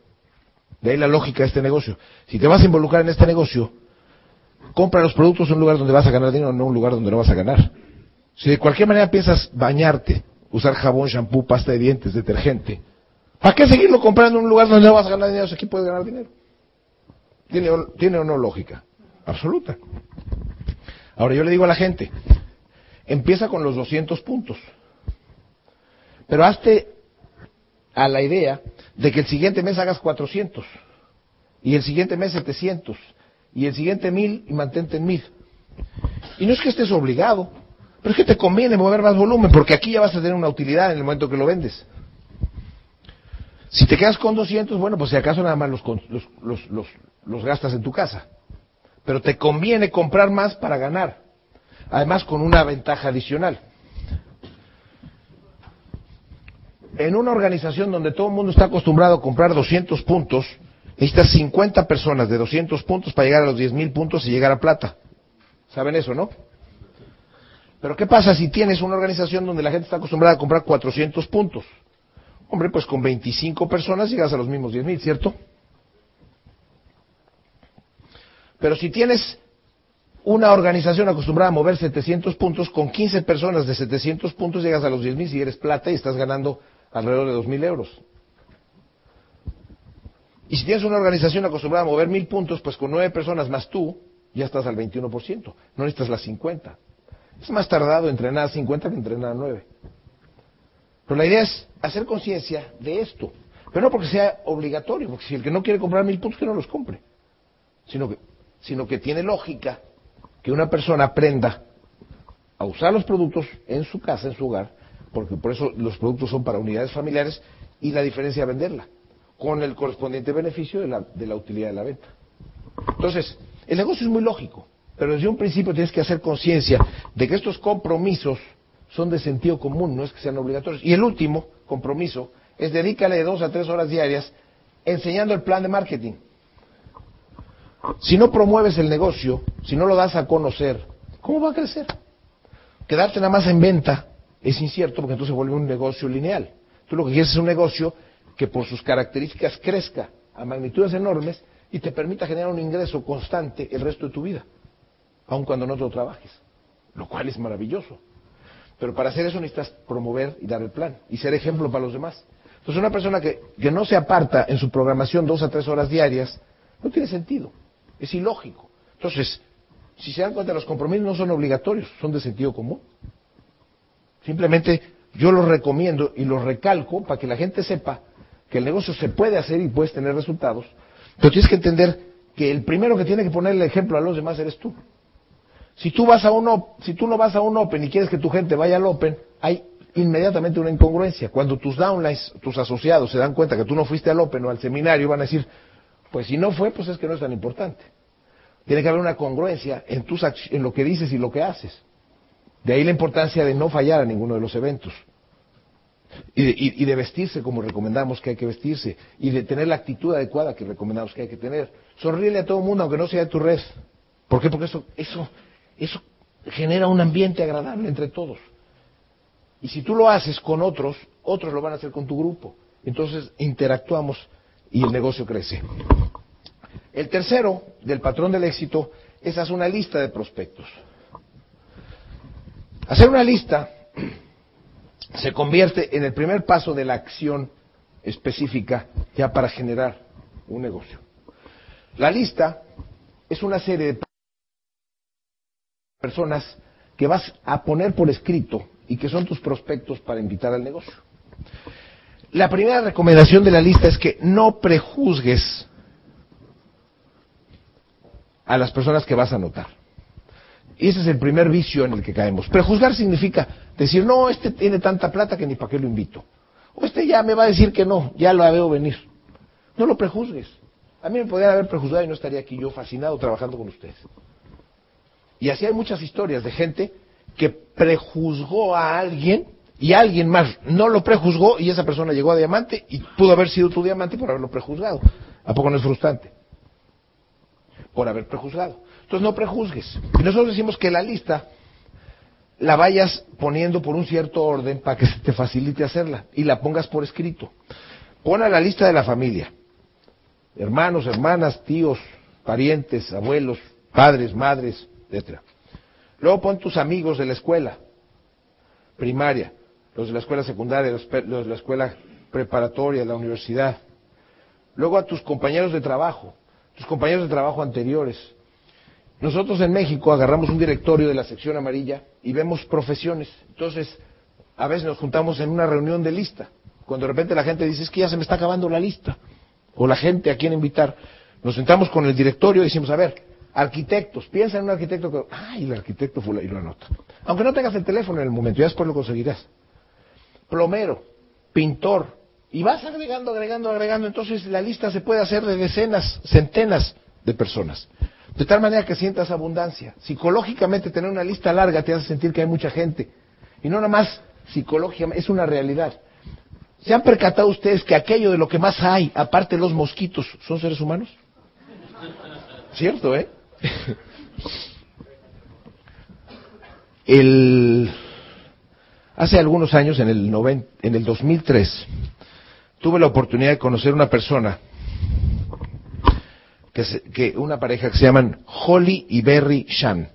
De ahí la lógica de este negocio. Si te vas a involucrar en este negocio, compra los productos en un lugar donde vas a ganar dinero, no en un lugar donde no vas a ganar. Si de cualquier manera piensas bañarte, usar jabón, shampoo, pasta de dientes, detergente, ¿para qué seguirlo comprando en un lugar donde no vas a ganar dinero si aquí puedes ganar dinero? ¿Tiene, ¿Tiene o no lógica? Absoluta. Ahora yo le digo a la gente, empieza con los 200 puntos. Pero hazte a la idea de que el siguiente mes hagas 400 y el siguiente mes 700 y el siguiente 1000 y mantente en 1000. Y no es que estés obligado, Pero es que te conviene mover más volumen, porque aquí ya vas a tener una utilidad en el momento que lo vendes. Si te quedas con 200, bueno, pues si acaso nada más los, los, los, los, los gastas en tu casa. Pero te conviene comprar más para ganar. Además, con una ventaja adicional. En una organización donde todo el mundo está acostumbrado a comprar 200 puntos, necesitas 50 personas de 200 puntos para llegar a los 10.000 puntos y llegar a plata. ¿Saben eso, no? Pero ¿qué pasa si tienes una organización donde la gente está acostumbrada a comprar 400 puntos? Hombre, pues con 25 personas llegas a los mismos 10.000, ¿cierto? Pero si tienes una organización acostumbrada a mover 700 puntos, con 15 personas de 700 puntos llegas a los 10.000 si eres plata y estás ganando alrededor de 2.000 euros. Y si tienes una organización acostumbrada a mover 1.000 puntos, pues con 9 personas más tú, ya estás al 21%. No necesitas las 50. Es más tardado entrenar a 50 que entrenar a 9. Pero la idea es hacer conciencia de esto. Pero no porque sea obligatorio, porque si el que no quiere comprar mil puntos, que no los compre. Sino que, sino que tiene lógica que una persona aprenda a usar los productos en su casa, en su hogar, porque por eso los productos son para unidades familiares y la diferencia venderla, con el correspondiente beneficio de la, de la utilidad de la venta. Entonces, el negocio es muy lógico, pero desde un principio tienes que hacer conciencia de que estos compromisos son de sentido común, no es que sean obligatorios. Y el último compromiso es dedícale dos a tres horas diarias enseñando el plan de marketing. Si no promueves el negocio, si no lo das a conocer, ¿cómo va a crecer? Quedarte nada más en venta es incierto porque entonces vuelve un negocio lineal. Tú lo que quieres es un negocio que por sus características crezca a magnitudes enormes y te permita generar un ingreso constante el resto de tu vida, aun cuando no te lo trabajes, lo cual es maravilloso. Pero para hacer eso necesitas promover y dar el plan y ser ejemplo para los demás. Entonces una persona que, que no se aparta en su programación dos a tres horas diarias, no tiene sentido, es ilógico. Entonces, si se dan cuenta, los compromisos no son obligatorios, son de sentido común. Simplemente yo los recomiendo y los recalco para que la gente sepa que el negocio se puede hacer y puedes tener resultados, pero tienes que entender que el primero que tiene que poner el ejemplo a los demás eres tú. Si tú, vas a un, si tú no vas a un Open y quieres que tu gente vaya al Open, hay inmediatamente una incongruencia. Cuando tus downlines, tus asociados se dan cuenta que tú no fuiste al Open o al seminario, van a decir, pues si no fue, pues es que no es tan importante. Tiene que haber una congruencia en, tus, en lo que dices y lo que haces. De ahí la importancia de no fallar a ninguno de los eventos. Y de, y, de, vestirse como recomendamos que hay que vestirse. Y de tener la actitud adecuada que recomendamos que hay que tener. Sonríele a todo el mundo, aunque no sea de tu red. ¿Por qué? Porque eso, eso eso genera un ambiente agradable entre todos. Y si tú lo haces con otros, otros lo van a hacer con tu grupo. Entonces interactuamos y el negocio crece. El tercero del patrón del éxito es hacer una lista de prospectos. Hacer una lista se convierte en el primer paso de la acción específica ya para generar un negocio. La lista es una serie de personas que vas a poner por escrito y que son tus prospectos para invitar al negocio. La primera recomendación de la lista es que no prejuzgues a las personas que vas a anotar. Y ese es el primer vicio en el que caemos. Prejuzgar significa decir, no, este tiene tanta plata que ni para qué lo invito. O este ya me va a decir que no, ya lo veo venir. No lo prejuzgues. A mí me podrían haber prejuzgado y no estaría aquí yo fascinado trabajando con ustedes. Y así hay muchas historias de gente que prejuzgó a alguien y alguien más no lo prejuzgó y esa persona llegó a diamante y pudo haber sido tu diamante por haberlo prejuzgado. ¿A poco no es frustrante? Por haber prejuzgado. Entonces no prejuzgues. Y nosotros decimos que la lista la vayas poniendo por un cierto orden para que se te facilite hacerla y la pongas por escrito. Pon a la lista de la familia. Hermanos, hermanas, tíos, parientes, abuelos, padres, madres, etc. Luego pon tus amigos de la escuela primaria, los de la escuela secundaria, los, de la escuela preparatoria, la universidad. Luego a tus compañeros de trabajo, tus compañeros de trabajo anteriores. Nosotros en México agarramos un directorio de la sección amarilla y vemos profesiones. Entonces, a veces nos juntamos en una reunión de lista. Cuando de repente la gente dice, es que ya se me está acabando la lista, o la gente a quien invitar, nos sentamos con el directorio y decimos, a ver, Arquitectos, piensa en un arquitecto que, ay, el arquitecto fue y lo anota. Aunque no tengas el teléfono en el momento, ya después lo conseguirás. Plomero, pintor, y vas agregando, agregando, agregando, entonces la lista se puede hacer de decenas, centenas de personas. De tal manera que sientas abundancia. Psicológicamente tener una lista larga te hace sentir que hay mucha gente. Y no nada más psicológicamente, es una realidad. ¿Se han percatado ustedes que aquello de lo que más hay, aparte de los mosquitos, son seres humanos? Cierto, ¿eh? El, hace algunos años, en el, noven, en el 2003, tuve la oportunidad de conocer una persona, que, una pareja que se llaman Holly y Berry Shan.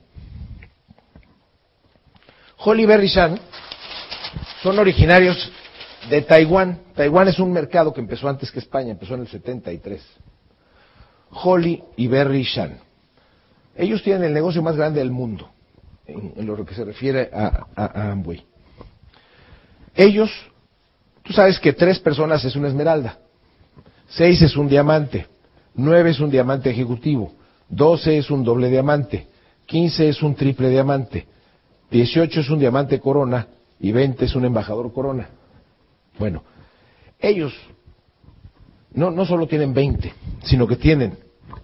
Holly y Berry Shan son originarios de Taiwán. Taiwán es un mercado que empezó antes que España, empezó en el 73. Holly y Berry Shan. Ellos tienen el negocio más grande del mundo, en, lo que se refiere a, a. Ellos, tú sabes que tres personas es una esmeralda, seis es un diamante, nueve es un diamante ejecutivo, doce es un doble diamante, quince es un triple diamante, dieciocho es un diamante corona y veinte es un embajador corona. Bueno, ellos no, no solo tienen 20, sino que tienen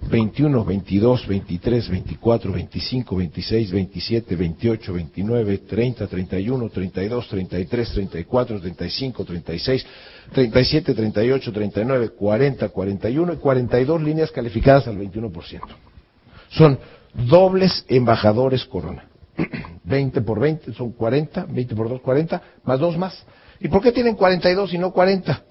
21, 22, 23, 24, 25, 26, 27, 28, 29, 30, 31, 32, 33, 34, 35, 36, 37, 38, 39, 40, 41 y 42 líneas calificadas al 21%. Son dobles embajadores corona. 20 por 20 son 40, 20 por 2, 40, más dos más. ¿Y por qué tienen 42 y no 40?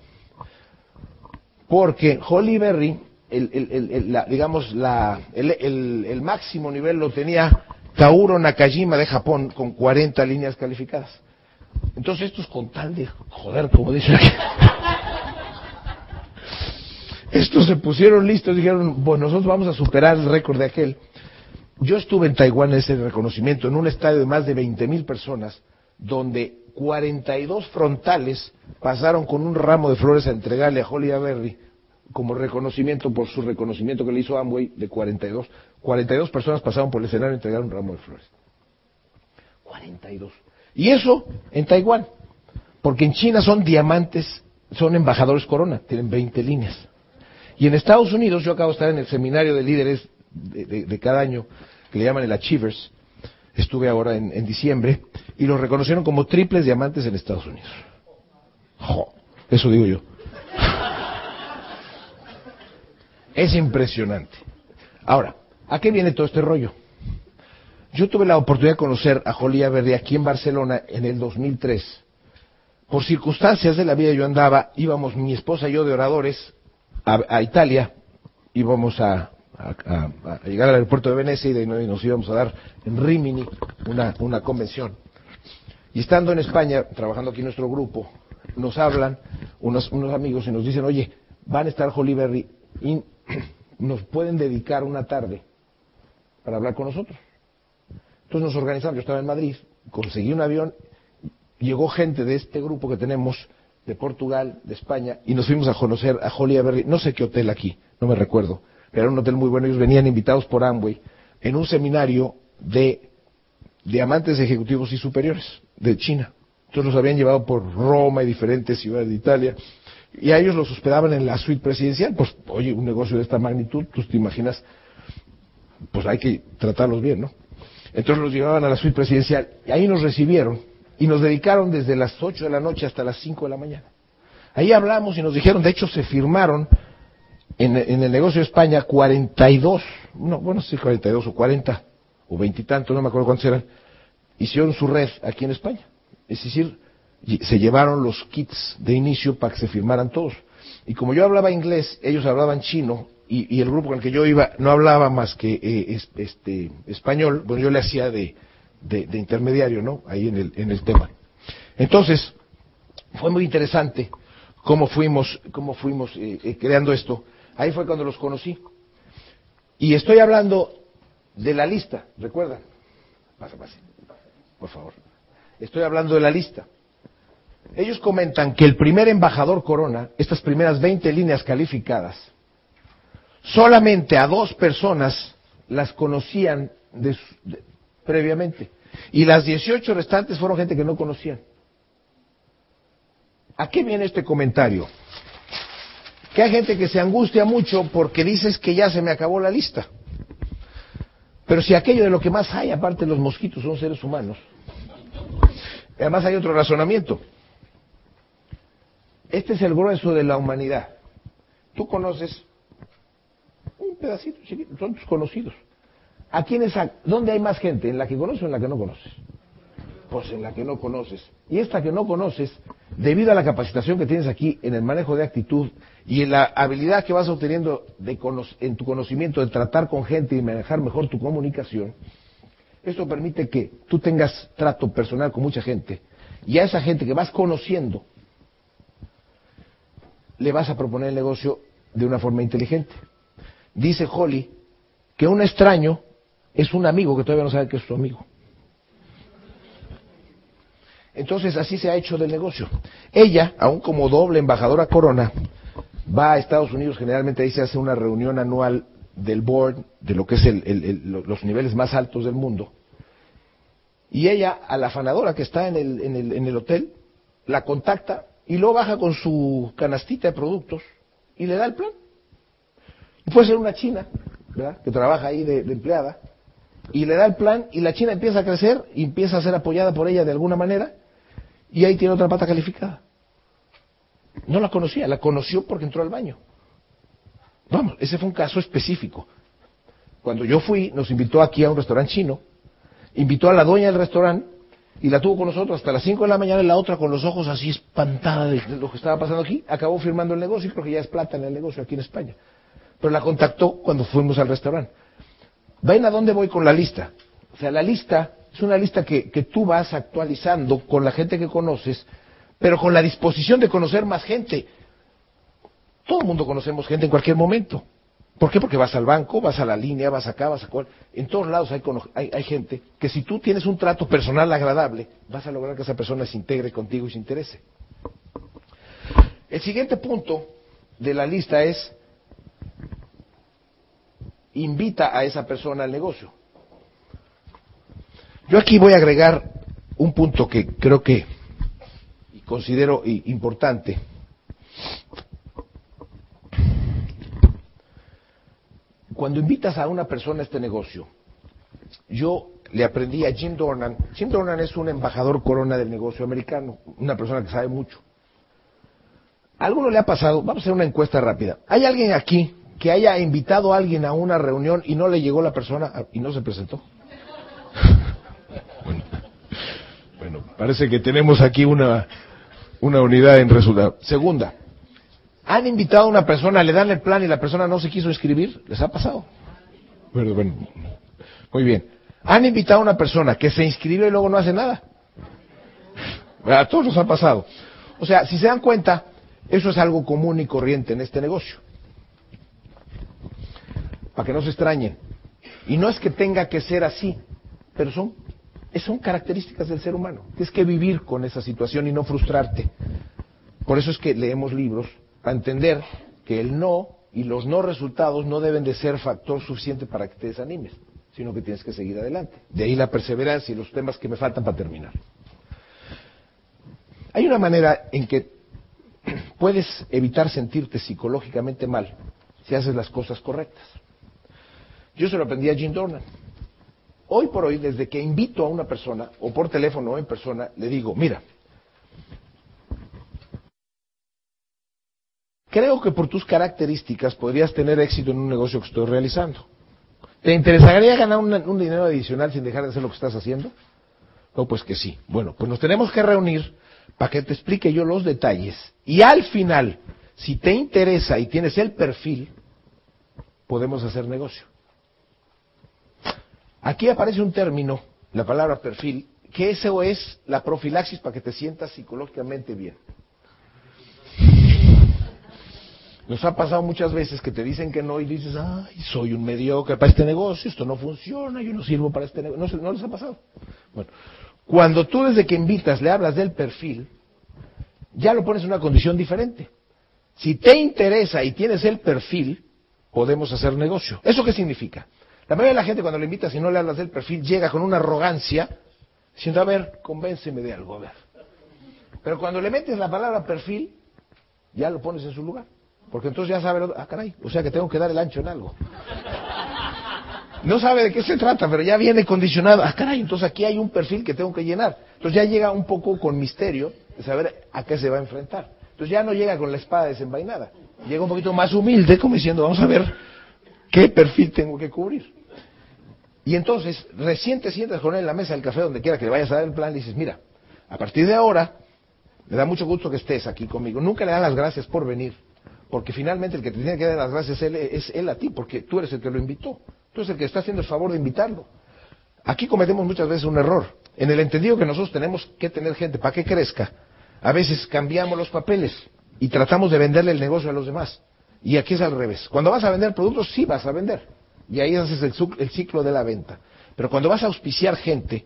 Porque Holly Berry, el, digamos, la, el, máximo nivel lo tenía Kauro Nakajima de Japón con 40 líneas calificadas. Entonces estos con tal de joder, como dicen aquí. Estos se pusieron listos, dijeron, bueno, nosotros vamos a superar el récord de aquel. Yo estuve en Taiwán en ese reconocimiento, en un estadio de más de 20 mil personas, donde 42 frontales pasaron con un ramo de flores a entregarle a Holly Berry como reconocimiento por su reconocimiento que le hizo Amway de 42. 42 personas pasaron por el escenario a entregar un ramo de flores. 42. Y eso en Taiwán, porque en China son diamantes, son embajadores corona, tienen 20 líneas. Y en Estados Unidos, yo acabo de estar en el seminario de líderes de, de, cada año, que le llaman el Achievers, estuve ahora en, en, diciembre, y los reconocieron como triples diamantes en Estados Unidos. Jo, eso digo yo. Es impresionante. Ahora, ¿a qué viene todo este rollo? Yo tuve la oportunidad de conocer a Jolia Verdi aquí en Barcelona en el 2003. Por circunstancias de la vida yo andaba, íbamos mi esposa y yo de oradores a, Italia, íbamos a, a, llegar al aeropuerto de Venecia y, de, y, nos íbamos a dar en Rimini una, una convención. Y estando en España, trabajando aquí en nuestro grupo, nos hablan unos, unos amigos y nos dicen, oye, van a estar Holly Berry nos pueden dedicar una tarde para hablar con nosotros. Entonces nos organizamos, yo estaba en Madrid, conseguí un avión, llegó gente de este grupo que tenemos de Portugal, de España, y nos fuimos a conocer a Holly Berry, no sé qué hotel aquí, no me recuerdo, pero era un hotel muy bueno, ellos venían invitados por Amway en un seminario de diamantes ejecutivos y superiores de China. Entonces los habían llevado por Roma y diferentes ciudades de Italia, y a ellos los hospedaban en la suite presidencial. Pues, oye, un negocio de esta magnitud, pues te imaginas, pues hay que tratarlos bien, ¿no? Entonces los llevaban a la suite presidencial y ahí nos recibieron y nos dedicaron desde las 8 de la noche hasta las 5 de la mañana. Ahí hablamos y nos dijeron, de hecho se firmaron en, en el negocio de España 42, no, bueno, sí, 42 o 40 o veintitantos, no me acuerdo cuántos eran, hicieron su red aquí en España. Es decir, se llevaron los kits de inicio para que se firmaran todos. Y como yo hablaba inglés, ellos hablaban chino, y, el grupo con el que yo iba no hablaba más que eh, este, español, bueno, yo le hacía de, de, intermediario, ¿no? Ahí en el, en el tema. Entonces, fue muy interesante cómo fuimos, cómo fuimos eh, eh, creando esto. Ahí fue cuando los conocí. Y estoy hablando de la lista, ¿recuerdan? Pasa, pase, por favor. Estoy hablando de la lista. Ellos comentan que el primer embajador Corona, estas primeras 20 líneas calificadas, solamente a dos personas las conocían previamente. Y las 18 restantes fueron gente que no conocían. ¿A qué viene este comentario? Que hay gente que se angustia mucho porque dices que ya se me acabó la lista. Pero si aquello de lo que más hay, aparte de los mosquitos, son seres humanos, además hay otro razonamiento. Este es el grueso de la humanidad. Tú conoces un pedacito son tus conocidos. ¿A quiénes, ha- ¿Dónde hay más gente? ¿En la que conoces o en la que no conoces? Pues en la que no conoces. Y esta que no conoces, debido a la capacitación que tienes aquí en el manejo de actitud y en la habilidad que vas obteniendo de en tu conocimiento de tratar con gente y manejar mejor tu comunicación, esto permite que tú tengas trato personal con mucha gente y a esa gente que vas conociendo le vas a proponer el negocio de una forma inteligente. Dice Holly que un extraño es un amigo que todavía no sabe que es su amigo. Entonces así se ha hecho del negocio. Ella, aún como doble embajadora corona, va a Estados Unidos, generalmente ahí se hace una reunión anual del board, de lo que es el- el- el- lo- los niveles más altos del mundo. Y ella, a la afanadora que está en el, en el- en el hotel, la contacta y luego baja con su canastita de productos y le da el plan. Y puede ser una china, ¿verdad? Que trabaja ahí de, de empleada, y le da el plan y la china empieza a crecer y empieza a ser apoyada por ella de alguna manera y ahí tiene otra pata calificada. No la conocía, la conoció porque entró al baño. Vamos, ese fue un caso específico. Cuando yo fui, nos invitó aquí a un restaurante chino, invitó a la dueña del restaurante y la tuvo con nosotros hasta las 5 de la mañana y la otra con los ojos así espantada de lo que estaba pasando aquí, acabó firmando el negocio y creo que ya es plata en el negocio aquí en España. Pero la contactó cuando fuimos al restaurante. ¿Ven a dónde voy con la lista? O sea, la lista es una lista que, que tú vas actualizando con la gente que conoces, pero con la disposición de conocer más gente. Todo el mundo conocemos gente en cualquier momento. ¿Por qué? Porque vas al banco, vas a la línea, vas acá, vas a cual. En todos lados hay, hay, hay gente que si tú tienes un trato personal agradable, vas a lograr que esa persona se integre contigo y se interese. El siguiente punto de la lista es invita a esa persona al negocio. Yo aquí voy a agregar un punto que creo que considero importante. Cuando invitas a una persona a este negocio, yo le aprendí a Jim Dornan. Jim Dornan es un embajador corona del negocio americano, una persona que sabe mucho. ¿A alguno le ha pasado? Vamos a hacer una encuesta rápida. ¿Hay alguien aquí que haya invitado a alguien a una reunión y no le llegó la persona y no se presentó? bueno, bueno, parece que tenemos aquí una, una unidad en resultado. Segunda, ¿han invitado a una persona, le dan el plan y la persona no se quiso inscribir? ¿Les ha pasado? Bueno, muy bien. ¿Han invitado a una persona que se inscribe y luego no hace nada? A todos nos ha pasado. O sea, si se dan cuenta, eso es algo común y corriente en este negocio. Para que no se extrañen. Y no es que tenga que ser así, pero son, son características del ser humano. Tienes que vivir con esa situación y no frustrarte. Por eso es que leemos libros para entender que el no y los no resultados no deben de ser factor suficiente para que te desanimes, sino que tienes que seguir adelante. De ahí la perseverancia y los temas que me faltan para terminar. Hay una manera en que puedes evitar sentirte psicológicamente mal si haces las cosas correctas. Yo se lo aprendí a Jim Dornan. Hoy por hoy, desde que invito a una persona, o por teléfono o en persona, le digo, mira, creo que por tus características podrías tener éxito en un negocio que estoy realizando. ¿Te interesaría ganar un, dinero adicional sin dejar de hacer lo que estás haciendo? No, pues que sí. Bueno, pues nos tenemos que reunir para que te explique yo los detalles. Y al final, si te interesa y tienes el perfil, podemos hacer negocio. Aquí aparece un término, la palabra perfil, que eso es la profilaxis para que te sientas psicológicamente bien. Nos ha pasado muchas veces que te dicen que no y dices, ay, soy un mediocre para este negocio, esto no funciona, yo no sirvo para este negocio. No, les ha pasado. Bueno, cuando tú desde que invitas le hablas del perfil, ya lo pones en una condición diferente. Si te interesa y tienes el perfil, podemos hacer negocio. ¿Eso qué significa? La mayoría de la gente cuando le invitas y no le hablas del perfil llega con una arrogancia diciendo, a ver, convénceme de algo, a ver. Pero cuando le metes la palabra perfil, ya lo pones en su lugar. Porque entonces ya sabe, ah, caray, o sea que tengo que dar el ancho en algo. No sabe de qué se trata, pero ya viene condicionado. Ah, caray, entonces aquí hay un perfil que tengo que llenar. Entonces ya llega un poco con misterio de saber a qué se va a enfrentar. Entonces ya no llega con la espada desenvainada. Llega un poquito más humilde, como diciendo, vamos a ver qué perfil tengo que cubrir. Y entonces, recién te sientas con él en la mesa del café, donde quiera que le vayas a dar el plan, y dices, mira, a partir de ahora, me da mucho gusto que estés aquí conmigo. Nunca le dan las gracias por venir, porque finalmente el que te tiene que dar las gracias es él, es él a ti, porque tú eres el que lo invitó. Tú eres el que está haciendo el favor de invitarlo. Aquí cometemos muchas veces un error. En el entendido que nosotros tenemos que tener gente para que crezca, a veces cambiamos los papeles y tratamos de venderle el negocio a los demás. Y aquí es al revés. Cuando vas a vender productos, sí vas a vender. Y ahí haces el, el ciclo de la venta. Pero cuando vas a auspiciar gente,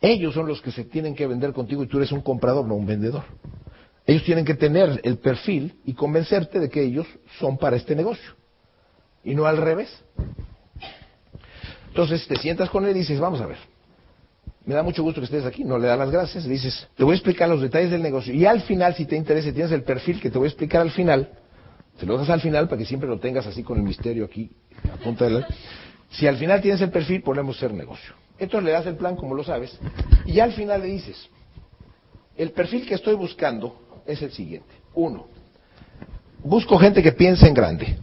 ellos son los que se tienen que vender contigo y tú eres un comprador, no un vendedor. Ellos tienen que tener el perfil y convencerte de que ellos son para este negocio. Y no al revés. Entonces te sientas con él y dices, vamos a ver, me da mucho gusto que estés aquí, no le das las gracias, le dices, te voy a explicar los detalles del negocio. Y al final, si te interesa, tienes el perfil que te voy a explicar al final, te lo dejas al final para que siempre lo tengas así con el misterio aquí, a punta de la... Si al final tienes el perfil, podemos ser negocio. Entonces le das el plan, como lo sabes, y al final le dices, el perfil que estoy buscando es el siguiente. Uno, busco gente que piense en grande.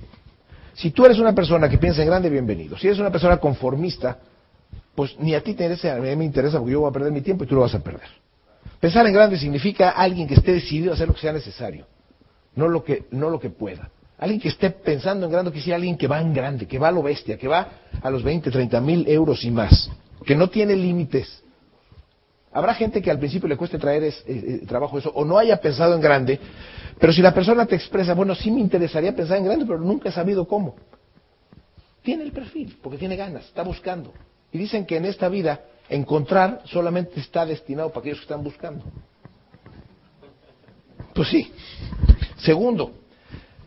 Si tú eres una persona que piensa en grande, bienvenido. Si eres una persona conformista, pues ni a ti te interesa, a mí me interesa porque yo voy a perder mi tiempo y tú lo vas a perder. Pensar en grande significa alguien que esté decidido a hacer lo que sea necesario, no lo que, no lo que pueda. Alguien que esté pensando en grande, que sea alguien que va en grande, que va a lo bestia, que va a los 20, 30 mil euros y más, que no tiene límites. Habrá gente que al principio le cueste traer es, eh, eh, trabajo eso, o no haya pensado en grande, pero si la persona te expresa, bueno, sí me interesaría pensar en grande, pero nunca he sabido cómo. Tiene el perfil, porque tiene ganas, está buscando. Y dicen que en esta vida encontrar solamente está destinado para aquellos que están buscando. Pues sí. Segundo,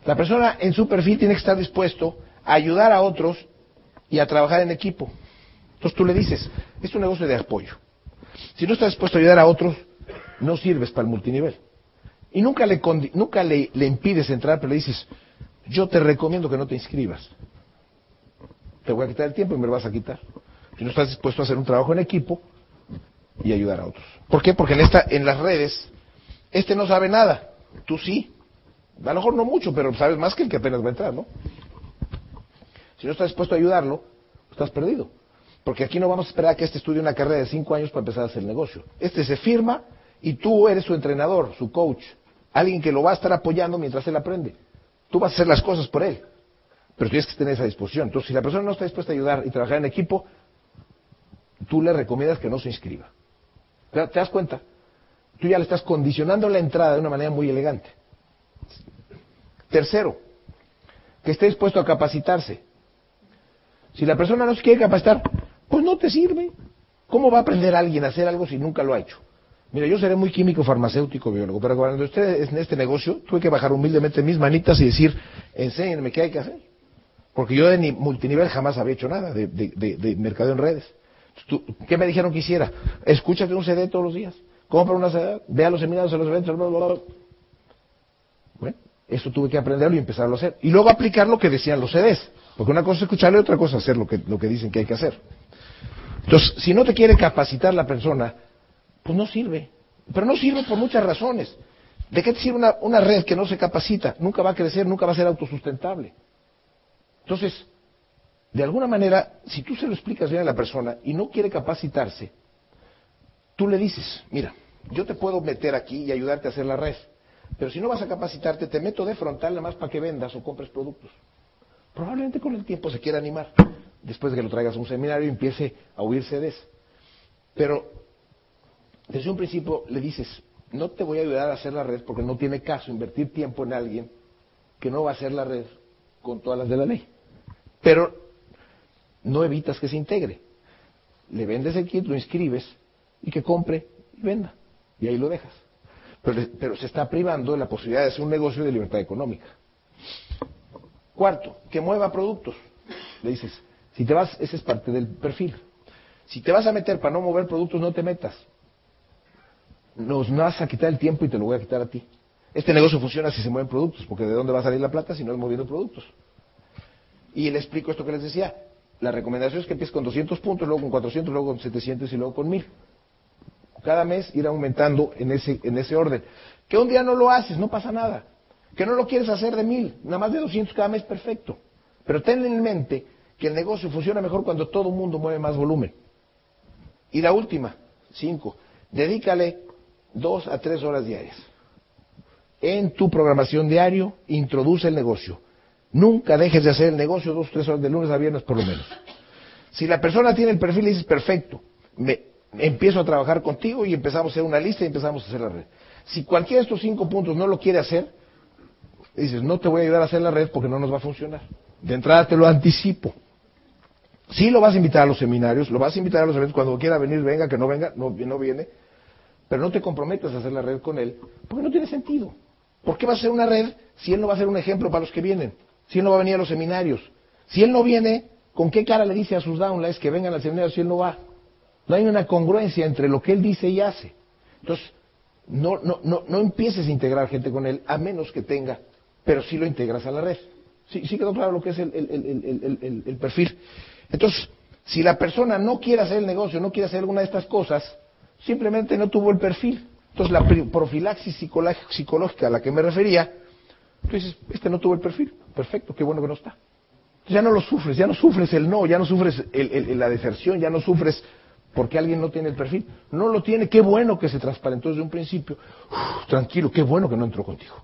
la persona en su perfil tiene que estar dispuesto a ayudar a otros y a trabajar en equipo. Entonces tú le dices, es un negocio de apoyo. Si no estás dispuesto a ayudar a otros, no sirves para el multinivel. Y nunca le, nunca le, impides entrar, pero le dices, yo te recomiendo que no te inscribas. Te voy a quitar el tiempo y me lo vas a quitar. Si no estás dispuesto a hacer un trabajo en equipo y ayudar a otros. ¿Por qué? Porque en, esta, en las redes, este no sabe nada, tú sí. A lo mejor no mucho, pero sabes más que el que apenas va a entrar, ¿no? Si no estás dispuesto a ayudarlo, estás perdido. Porque aquí no vamos a esperar a que este estudie una carrera de cinco años para empezar a hacer el negocio. Este se firma y tú eres su entrenador, su coach, alguien que lo va a estar apoyando mientras él aprende. Tú vas a hacer las cosas por él, pero tienes que tener esa disposición. Entonces, si la persona no está dispuesta a ayudar y trabajar en equipo, tú le recomiendas que no se inscriba. ¿Te das cuenta? Tú ya le estás condicionando la entrada de una manera muy elegante. Tercero, que esté dispuesto a capacitarse. Si la persona no se quiere capacitar, pues no te sirve. ¿Cómo va a aprender alguien a hacer algo si nunca lo ha hecho? Mira, yo seré muy químico, farmacéutico, biólogo, pero cuando usted en este negocio, tuve que bajar humildemente mis manitas y decir, enséñenme qué hay que hacer. Porque yo de multinivel jamás había hecho nada de, de, mercado en redes. ¿Qué me dijeron que hiciera? Escúchate un CD todos los días, compra una CD, ve a los seminarios, a los eventos, bla. Bueno, eso tuve que aprenderlo y empezarlo a hacer. Y luego aplicar lo que decían los CDs. Porque una cosa es escucharle y otra cosa es hacer lo que, lo que dicen que hay que hacer. Entonces, si no te quiere capacitar la persona, pues no sirve. Pero no sirve por muchas razones. ¿De qué te sirve una, red que no se capacita? Nunca va a crecer, nunca va a ser autosustentable. Entonces, de alguna manera, si tú se lo explicas bien a la persona y no quiere capacitarse, tú le dices, mira, yo te puedo meter aquí y ayudarte a hacer la red, pero si no vas a capacitarte, te meto de frontal nada más para que vendas o compres productos. Probablemente con el tiempo se quiera animar, después de que lo traigas a un seminario empiece a huir CDs. Pero desde un principio le dices, no te voy a ayudar a hacer la red porque no tiene caso invertir tiempo en alguien que no va a hacer la red con todas las de la ley. Pero no evitas que se integre. Le vendes el kit, lo inscribes y que compre y venda. Y ahí lo dejas. Pero, pero se está privando de la posibilidad de hacer un negocio de libertad económica. Cuarto, que mueva productos. Le dices, Si te vas, ese es parte del perfil. Si te vas a meter para no mover productos, no te metas. Nos vas a quitar el tiempo y te lo voy a quitar a ti. Este negocio funciona si se mueven productos, porque ¿de dónde va a salir la plata si no es moviendo productos? Y le explico esto que les decía. La recomendación es que empieces con 200 puntos, luego con 400, luego con 700 y luego con 1000. Cada mes ir aumentando en ese, en ese orden. Que un día no lo haces, no pasa nada. Que no lo quieres hacer de 1000, nada más de 200 cada mes, perfecto. Pero ten en mente que el negocio funciona mejor cuando todo el mundo mueve más volumen. Y la última, 5. Dedícale 2 a 3 horas diarias. En tu programación diario, introduce el negocio. Nunca dejes de hacer el negocio dos o tres horas de lunes a viernes por lo menos. Si la persona tiene el perfil y dices, perfecto, me, empiezo a trabajar contigo y empezamos a hacer una lista y empezamos a hacer la red. Si cualquiera de estos cinco puntos no lo quiere hacer, dices, no te voy a ayudar a hacer la red porque no nos va a funcionar. De entrada te lo anticipo. Sí lo vas a invitar a los seminarios, lo vas a invitar a los eventos, cuando quiera venir, venga, que no venga, no, no viene, pero no te comprometas a hacer la red con él, porque no tiene sentido. ¿Por qué va a ser una red si él no va a ser un ejemplo para los que vienen? Si él no va a venir a los seminarios. Si él no viene, ¿con qué cara le dice a sus downlines que vengan al seminario si él no va? No hay una congruencia entre lo que él dice y hace. Entonces, no, no, no, no empieces a integrar gente con él a menos que tenga, pero sí lo integras a la red. Sí, sí quedó claro lo que es el, el, el perfil. Entonces, si la persona no quiere hacer el negocio, no quiere hacer alguna de estas cosas, simplemente no tuvo el perfil. Entonces, la profilaxis psicológica a la que me refería, tú dices, este no tuvo el perfil, perfecto, qué bueno que no está. ya no lo sufres, ya no sufres el no, ya no sufres la deserción, ya no sufres porque alguien no tiene el perfil. No lo tiene, qué bueno que se transparentó desde un principio. tranquilo, qué bueno que no entró contigo.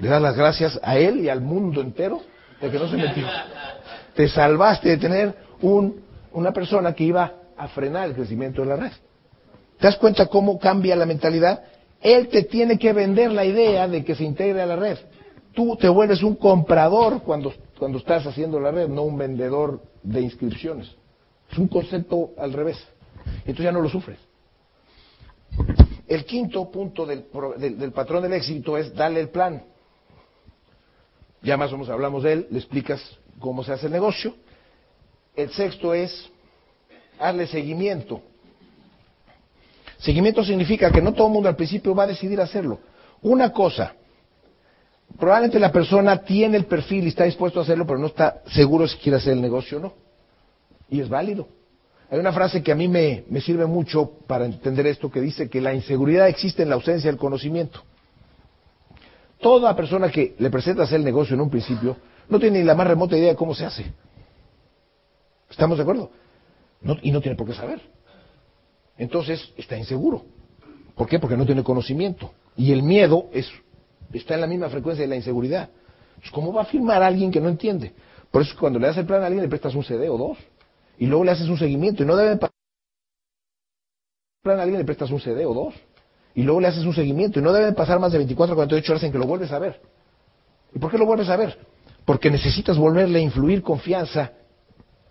Le das las gracias a él y al mundo entero de que no se metió. Te salvaste de tener un, una persona que iba a frenar el crecimiento de la red. ¿Te das cuenta cómo cambia la mentalidad? Él te tiene que vender la idea de que se integre a la red. Tú te vuelves un comprador cuando, cuando estás haciendo la red, no un vendedor de inscripciones. Es un concepto al revés. Entonces ya no lo sufres. El quinto punto del, del, patrón del éxito es darle el plan. Ya más o menos hablamos de él, le explicas cómo se hace el negocio. El sexto es darle seguimiento. Seguimiento significa que no todo el mundo al principio va a decidir hacerlo. Una cosa, probablemente la persona tiene el perfil y está dispuesto a hacerlo, pero no está seguro si quiere hacer el negocio o no. Y es válido. Hay una frase que a mí me, me sirve mucho para entender esto, que dice que la inseguridad existe en la ausencia del conocimiento. Toda persona que le presenta hacer el negocio en un principio no tiene ni la más remota idea de cómo se hace. ¿Estamos de acuerdo? y no tiene por qué saber. Entonces está inseguro. ¿Por qué? Porque no tiene conocimiento. Y el miedo es, está en la misma frecuencia de la inseguridad. ¿Cómo va a firmar a alguien que no entiende? Por eso cuando le das el plan a alguien le prestas un CD o dos. Y luego le haces un seguimiento. Y no debe pasar plan a alguien le prestas un CD o dos. Y luego le haces un seguimiento. Y no deben pasar más de 24 o 48 horas en que lo vuelves a ver. ¿Y por qué lo vuelves a ver? Porque necesitas volverle a influir confianza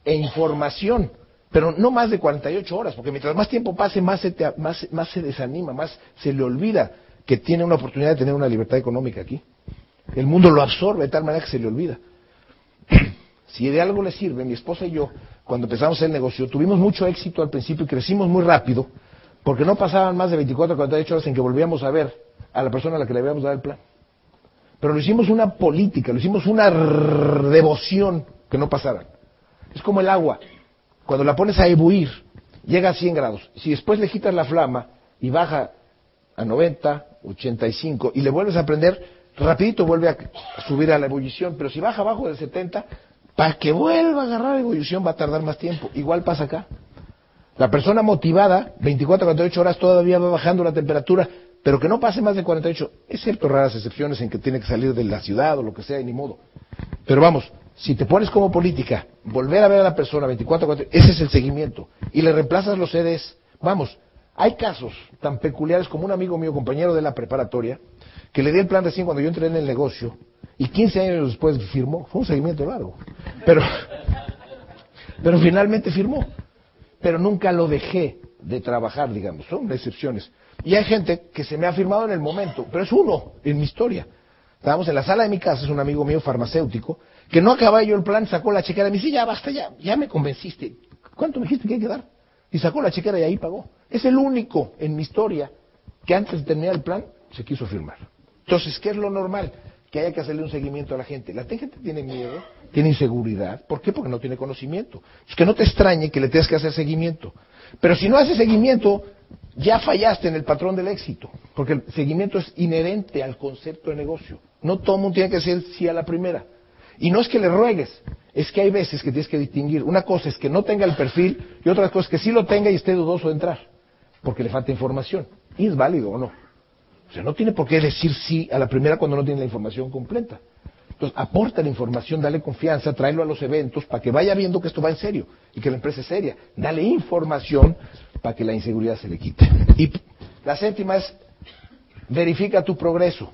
e información pero no más de 48 horas, porque mientras más tiempo pase, más se, más, más se desanima, más se le olvida que tiene una oportunidad de tener una libertad económica aquí. El mundo lo absorbe de tal manera que se le olvida. si de algo le sirve, mi esposa y yo, cuando empezamos el negocio, tuvimos mucho éxito al principio y crecimos muy rápido, porque no pasaban más de 24 o 48 horas en que volvíamos a ver a la persona a la que le habíamos dado el plan. Pero lo hicimos una política, lo hicimos una devoción que no pasara. Es como el agua cuando la pones a ebuir, llega a 100 grados. Si después le quitas la flama y baja a 90, 85 y le vuelves a prender, rapidito vuelve a subir a la ebullición. Pero si baja abajo de 70, para que vuelva a agarrar la ebullición va a tardar más tiempo. Igual pasa acá. La persona motivada, 24 48 horas todavía va bajando la temperatura, pero que no pase más de 48, excepto raras excepciones en que tiene que salir de la ciudad o lo que sea, y ni modo. Pero vamos, si te pones como política, volver a ver a la persona 24 4, ese es el seguimiento. Y le reemplazas los CDs. Vamos, hay casos tan peculiares como un amigo mío, compañero de la preparatoria, que le di el plan recién cuando yo entré en el negocio y 15 años después firmó. Fue un seguimiento largo. Pero, pero finalmente firmó. Pero nunca lo dejé de trabajar, digamos. Son excepciones. Y hay gente que se me ha firmado en el momento, pero es uno en mi historia. Estábamos en la sala de mi casa, es un amigo mío farmacéutico, que no acababa yo el plan, sacó la chequera me dice, ya basta, ya, ya me convenciste. ¿Cuánto me dijiste que hay que dar? Y sacó la chequera y ahí pagó. Es el único en mi historia que antes de terminar el plan se quiso firmar. Entonces, ¿qué es lo normal? Que haya que hacerle un seguimiento a la gente. La gente tiene miedo, tiene inseguridad. ¿Por qué? Porque no tiene conocimiento. Es que no te extrañe que le tengas que hacer seguimiento. Pero si no haces seguimiento, ya fallaste en el patrón del éxito. Porque el seguimiento es inherente al concepto de negocio. No todo el mundo tiene que decir sí a la primera. Y no es que le ruegues, es que hay veces que tienes que distinguir. Una cosa es que no tenga el perfil y otra cosa es que sí lo tenga y esté dudoso de entrar, porque le falta información. Y es válido o no. O sea, no tiene por qué decir sí a la primera cuando no tiene la información completa. Entonces, aporta la información, dale confianza, tráelo a los eventos para que vaya viendo que esto va en serio y que la empresa es seria. Dale información para que la inseguridad se le quite. Y la séptima es, verifica tu progreso.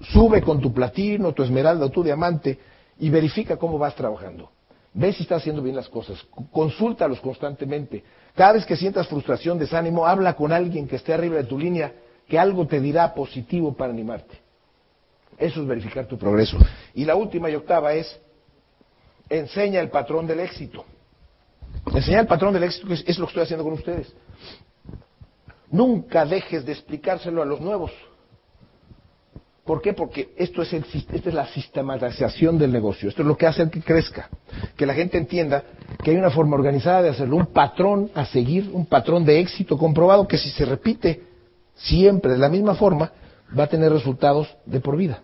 Sube con tu platino, tu esmeralda tu diamante y verifica cómo vas trabajando. Ve si estás haciendo bien las cosas. Consúltalos constantemente. Cada vez que sientas frustración, desánimo, habla con alguien que esté arriba de tu línea, que algo te dirá positivo para animarte. Eso es verificar tu progreso. Y la última y octava es, enseña el patrón del éxito. Enseñar el patrón del éxito es, es lo que estoy haciendo con ustedes. Nunca dejes de explicárselo a los nuevos. ¿Por qué? Porque esto es el, es la sistematización del negocio. Esto es lo que hace que crezca. Que la gente entienda que hay una forma organizada de hacerlo, un patrón a seguir, un patrón de éxito comprobado que si se repite siempre de la misma forma, va a tener resultados de por vida.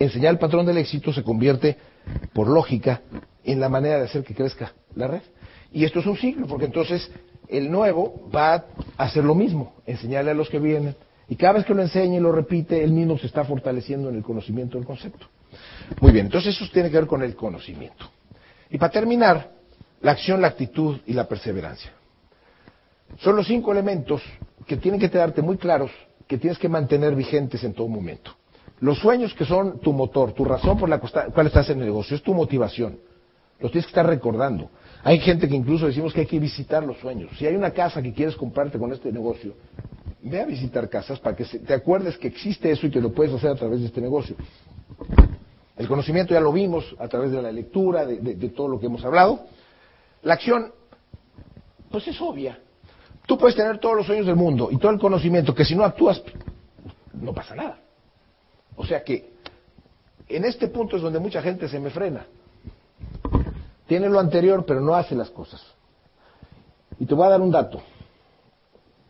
Enseñar el patrón del éxito se convierte, por lógica, en la manera de hacer que crezca la red. Y esto es un ciclo, porque entonces el nuevo va a hacer lo mismo, enseñarle a los que vienen, y cada vez que lo enseña y lo repite, él mismo se está fortaleciendo en el conocimiento del concepto. Muy bien, entonces eso tiene que ver con el conocimiento. Y para terminar, la acción, la actitud y la perseverancia. Son los cinco elementos que tienen que quedarte muy claros, que tienes que mantener vigentes en todo momento. Los sueños que son tu motor, tu razón por la cual estás en el negocio, es tu motivación. Los tienes que estar recordando. Hay gente que incluso decimos que hay que visitar los sueños. Si hay una casa que quieres comprarte con este negocio, ve a visitar casas para que te acuerdes que existe eso y que lo puedes hacer a través de este negocio. El conocimiento ya lo vimos a través de la lectura, de, de, todo lo que hemos hablado. La acción, pues es obvia. Tú puedes tener todos los sueños del mundo y todo el conocimiento, que si no actúas, no pasa nada. O sea que en este punto es donde mucha gente se me frena. Tiene lo anterior, pero no hace las cosas. Y te voy a dar un dato.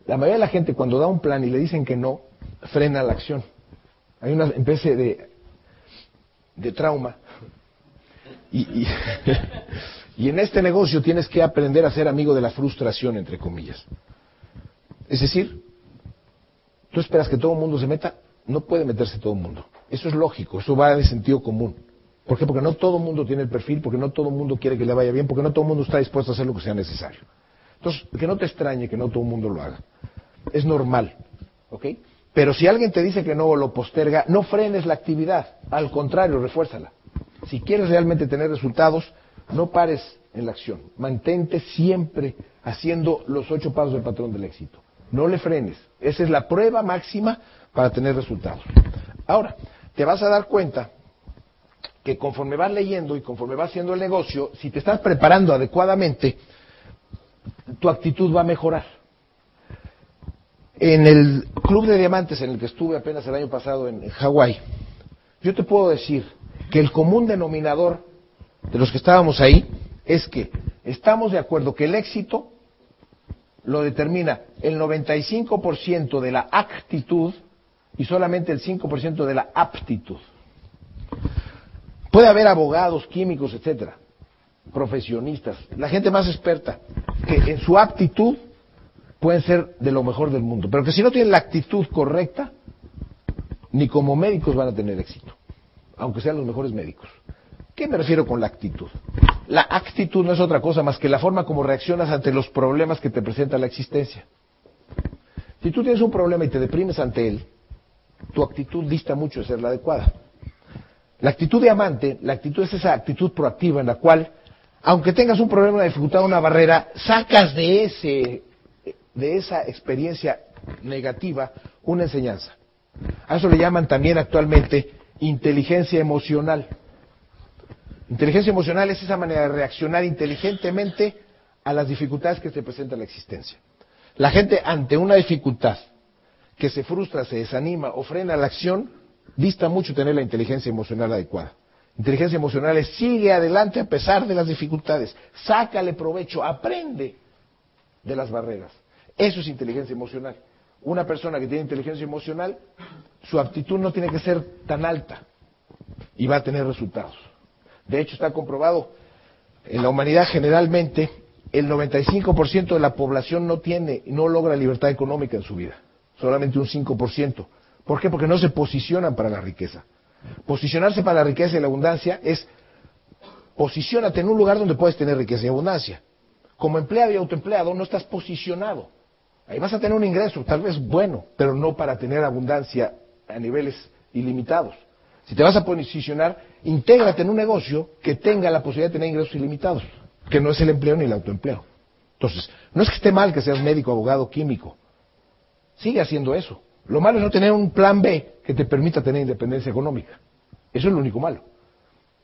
La mayoría de la gente cuando da un plan y le dicen que no, frena la acción. Hay una especie de, de trauma. Y, y, y, en este negocio tienes que aprender a ser amigo de la frustración, entre comillas. Es decir, tú esperas que todo el mundo se meta, no puede meterse todo el mundo. Eso es lógico, eso va de sentido común. ¿Por qué? Porque no todo el mundo tiene el perfil, porque no todo el mundo quiere que le vaya bien, porque no todo el mundo está dispuesto a hacer lo que sea necesario. Entonces, que no te extrañe que no todo el mundo lo haga. Es normal, ¿ok? Pero si alguien te dice que no lo posterga, no frenes la actividad, al contrario, refuérzala. Si quieres realmente tener resultados, no pares en la acción. Mantente siempre haciendo los ocho pasos del patrón del éxito. No le frenes. Esa es la prueba máxima para tener resultados. Ahora, te vas a dar cuenta que conforme vas leyendo y conforme vas haciendo el negocio, si te estás preparando adecuadamente, tu actitud va a mejorar. En el Club de Diamantes en el que estuve apenas el año pasado en Hawái, yo te puedo decir que el común denominador de los que estábamos ahí es que estamos de acuerdo que el éxito lo determina el 95% de la actitud y solamente el 5% de la aptitud. Puede haber abogados, químicos, etcétera, profesionistas, la gente más experta, que en su aptitud pueden ser de lo mejor del mundo, pero que si no tienen la actitud correcta, ni como médicos van a tener éxito, aunque sean los mejores médicos. ¿Qué me refiero con la actitud? La actitud no es otra cosa más que la forma como reaccionas ante los problemas que te presenta la existencia. Si tú tienes un problema y te deprimes ante él, tu actitud dista mucho de ser la adecuada. La actitud de amante, la actitud es esa actitud proactiva en la cual aunque tengas un problema, una dificultad, una barrera, sacas de, ese, de esa experiencia negativa una enseñanza. A eso le llaman también actualmente inteligencia emocional. Inteligencia emocional es esa manera de reaccionar inteligentemente a las dificultades que se presentan en la existencia. La gente ante una dificultad que se frustra, se desanima o frena la acción, dista mucho tener la inteligencia emocional adecuada. Inteligencia emocional es sigue adelante a pesar de las dificultades, sácale provecho, aprende de las barreras. Eso es inteligencia emocional. Una persona que tiene inteligencia emocional, su aptitud no tiene que ser tan alta y va a tener resultados. De hecho, está comprobado, en la humanidad generalmente el 95% de la población no tiene, no logra libertad económica en su vida, solamente un 5%. ¿Por qué? Porque no se posicionan para la riqueza. Posicionarse para la riqueza y la abundancia es posicionarte en un lugar donde puedes tener riqueza y abundancia. Como empleado y autoempleado no estás posicionado. Ahí vas a tener un ingreso, tal vez bueno, pero no para tener abundancia a niveles ilimitados. Si te vas a posicionar, intégrate en un negocio que tenga la posibilidad de tener ingresos ilimitados, que no es el empleo ni el autoempleo. Entonces, no es que esté mal que seas médico, abogado, químico. Sigue haciendo eso. Lo malo es no tener un plan B que te permita tener independencia económica. Eso es lo único malo.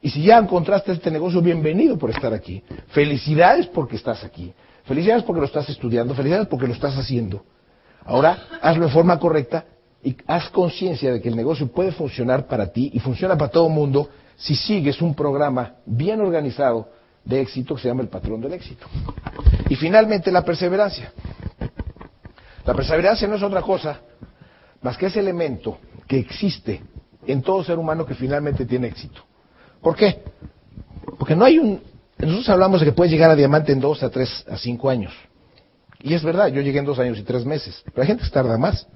Y si ya encontraste este negocio, bienvenido por estar aquí. Felicidades porque estás aquí. Felicidades porque lo estás estudiando. Felicidades porque lo estás haciendo. Ahora, hazlo de forma correcta y haz conciencia de que el negocio puede funcionar para ti y funciona para todo el mundo si sigues un programa bien organizado de éxito que se llama el patrón del éxito. Y finalmente, la perseverancia. La perseverancia no es otra cosa más que ese elemento que existe en todo ser humano que finalmente tiene éxito. ¿Por qué? Porque no hay un... Nosotros hablamos de que puedes llegar a diamante en dos a tres a cinco años. Y es verdad, yo llegué en dos años y tres meses. Pero hay gente tarda más.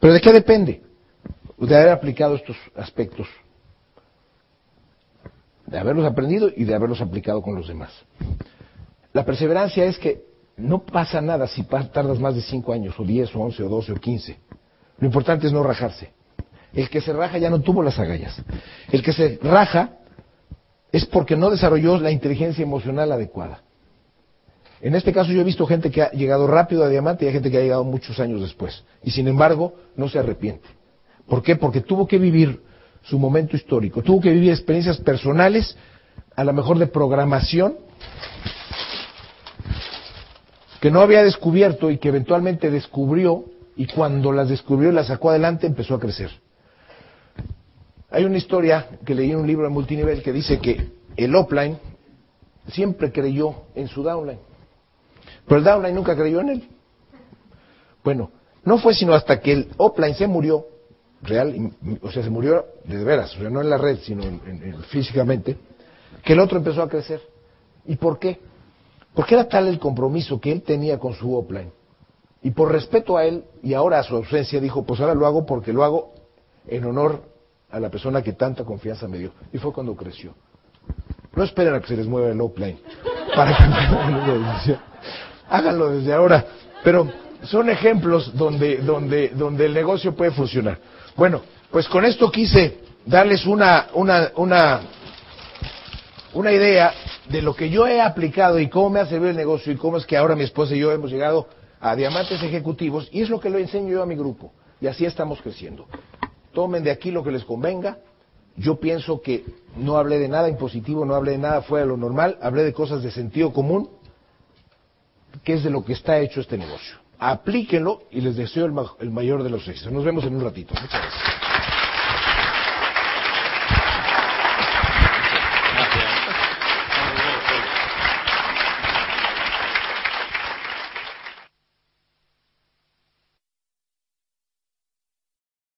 ¿Pero de qué depende? De haber aplicado estos aspectos. De haberlos aprendido y de haberlos aplicado con los demás. La perseverancia es que no pasa nada si tardas más de cinco años, o diez, o once, o doce, o quince. Lo importante es no rajarse. El que se raja ya no tuvo las agallas. El que se raja es porque no desarrolló la inteligencia emocional adecuada. En este caso yo he visto gente que ha llegado rápido a diamante y hay gente que ha llegado muchos años después. Y sin embargo no se arrepiente. ¿Por qué? Porque tuvo que vivir su momento histórico, tuvo que vivir experiencias personales, a lo mejor de programación, que no había descubierto y que eventualmente descubrió y cuando las descubrió y las sacó adelante empezó a crecer. Hay una historia que leí en un libro de multinivel que dice que el offline siempre creyó en su downline, pero el downline nunca creyó en él. Bueno, no fue sino hasta que el offline se murió, real, o sea, se murió de veras, o sea, no en la red, sino físicamente, que el otro empezó a crecer. ¿Y por qué? Porque era tal el compromiso que él tenía con su offline. Y por respeto a él y ahora a su ausencia, dijo, pues ahora lo hago porque lo hago en honor a la persona que tanta confianza me dio. Y fue cuando creció. No esperen a que se les mueva el offline para que Háganlo desde ahora. Pero son ejemplos donde, donde, donde el negocio puede funcionar. Bueno, pues con esto quise darles una, una, una, una idea de lo que yo he aplicado y cómo me ha servido el negocio y cómo es que ahora mi esposa y yo hemos llegado a diamantes ejecutivos y es lo que lo enseño yo a mi grupo. Y así estamos creciendo tomen de aquí lo que les convenga. Yo pienso que no hablé de nada impositivo, no hablé de nada fuera de lo normal, hablé de cosas de sentido común, que es de lo que está hecho este negocio. Aplíquenlo y les deseo el, mayor de los éxitos. Nos vemos en un ratito. Muchas gracias.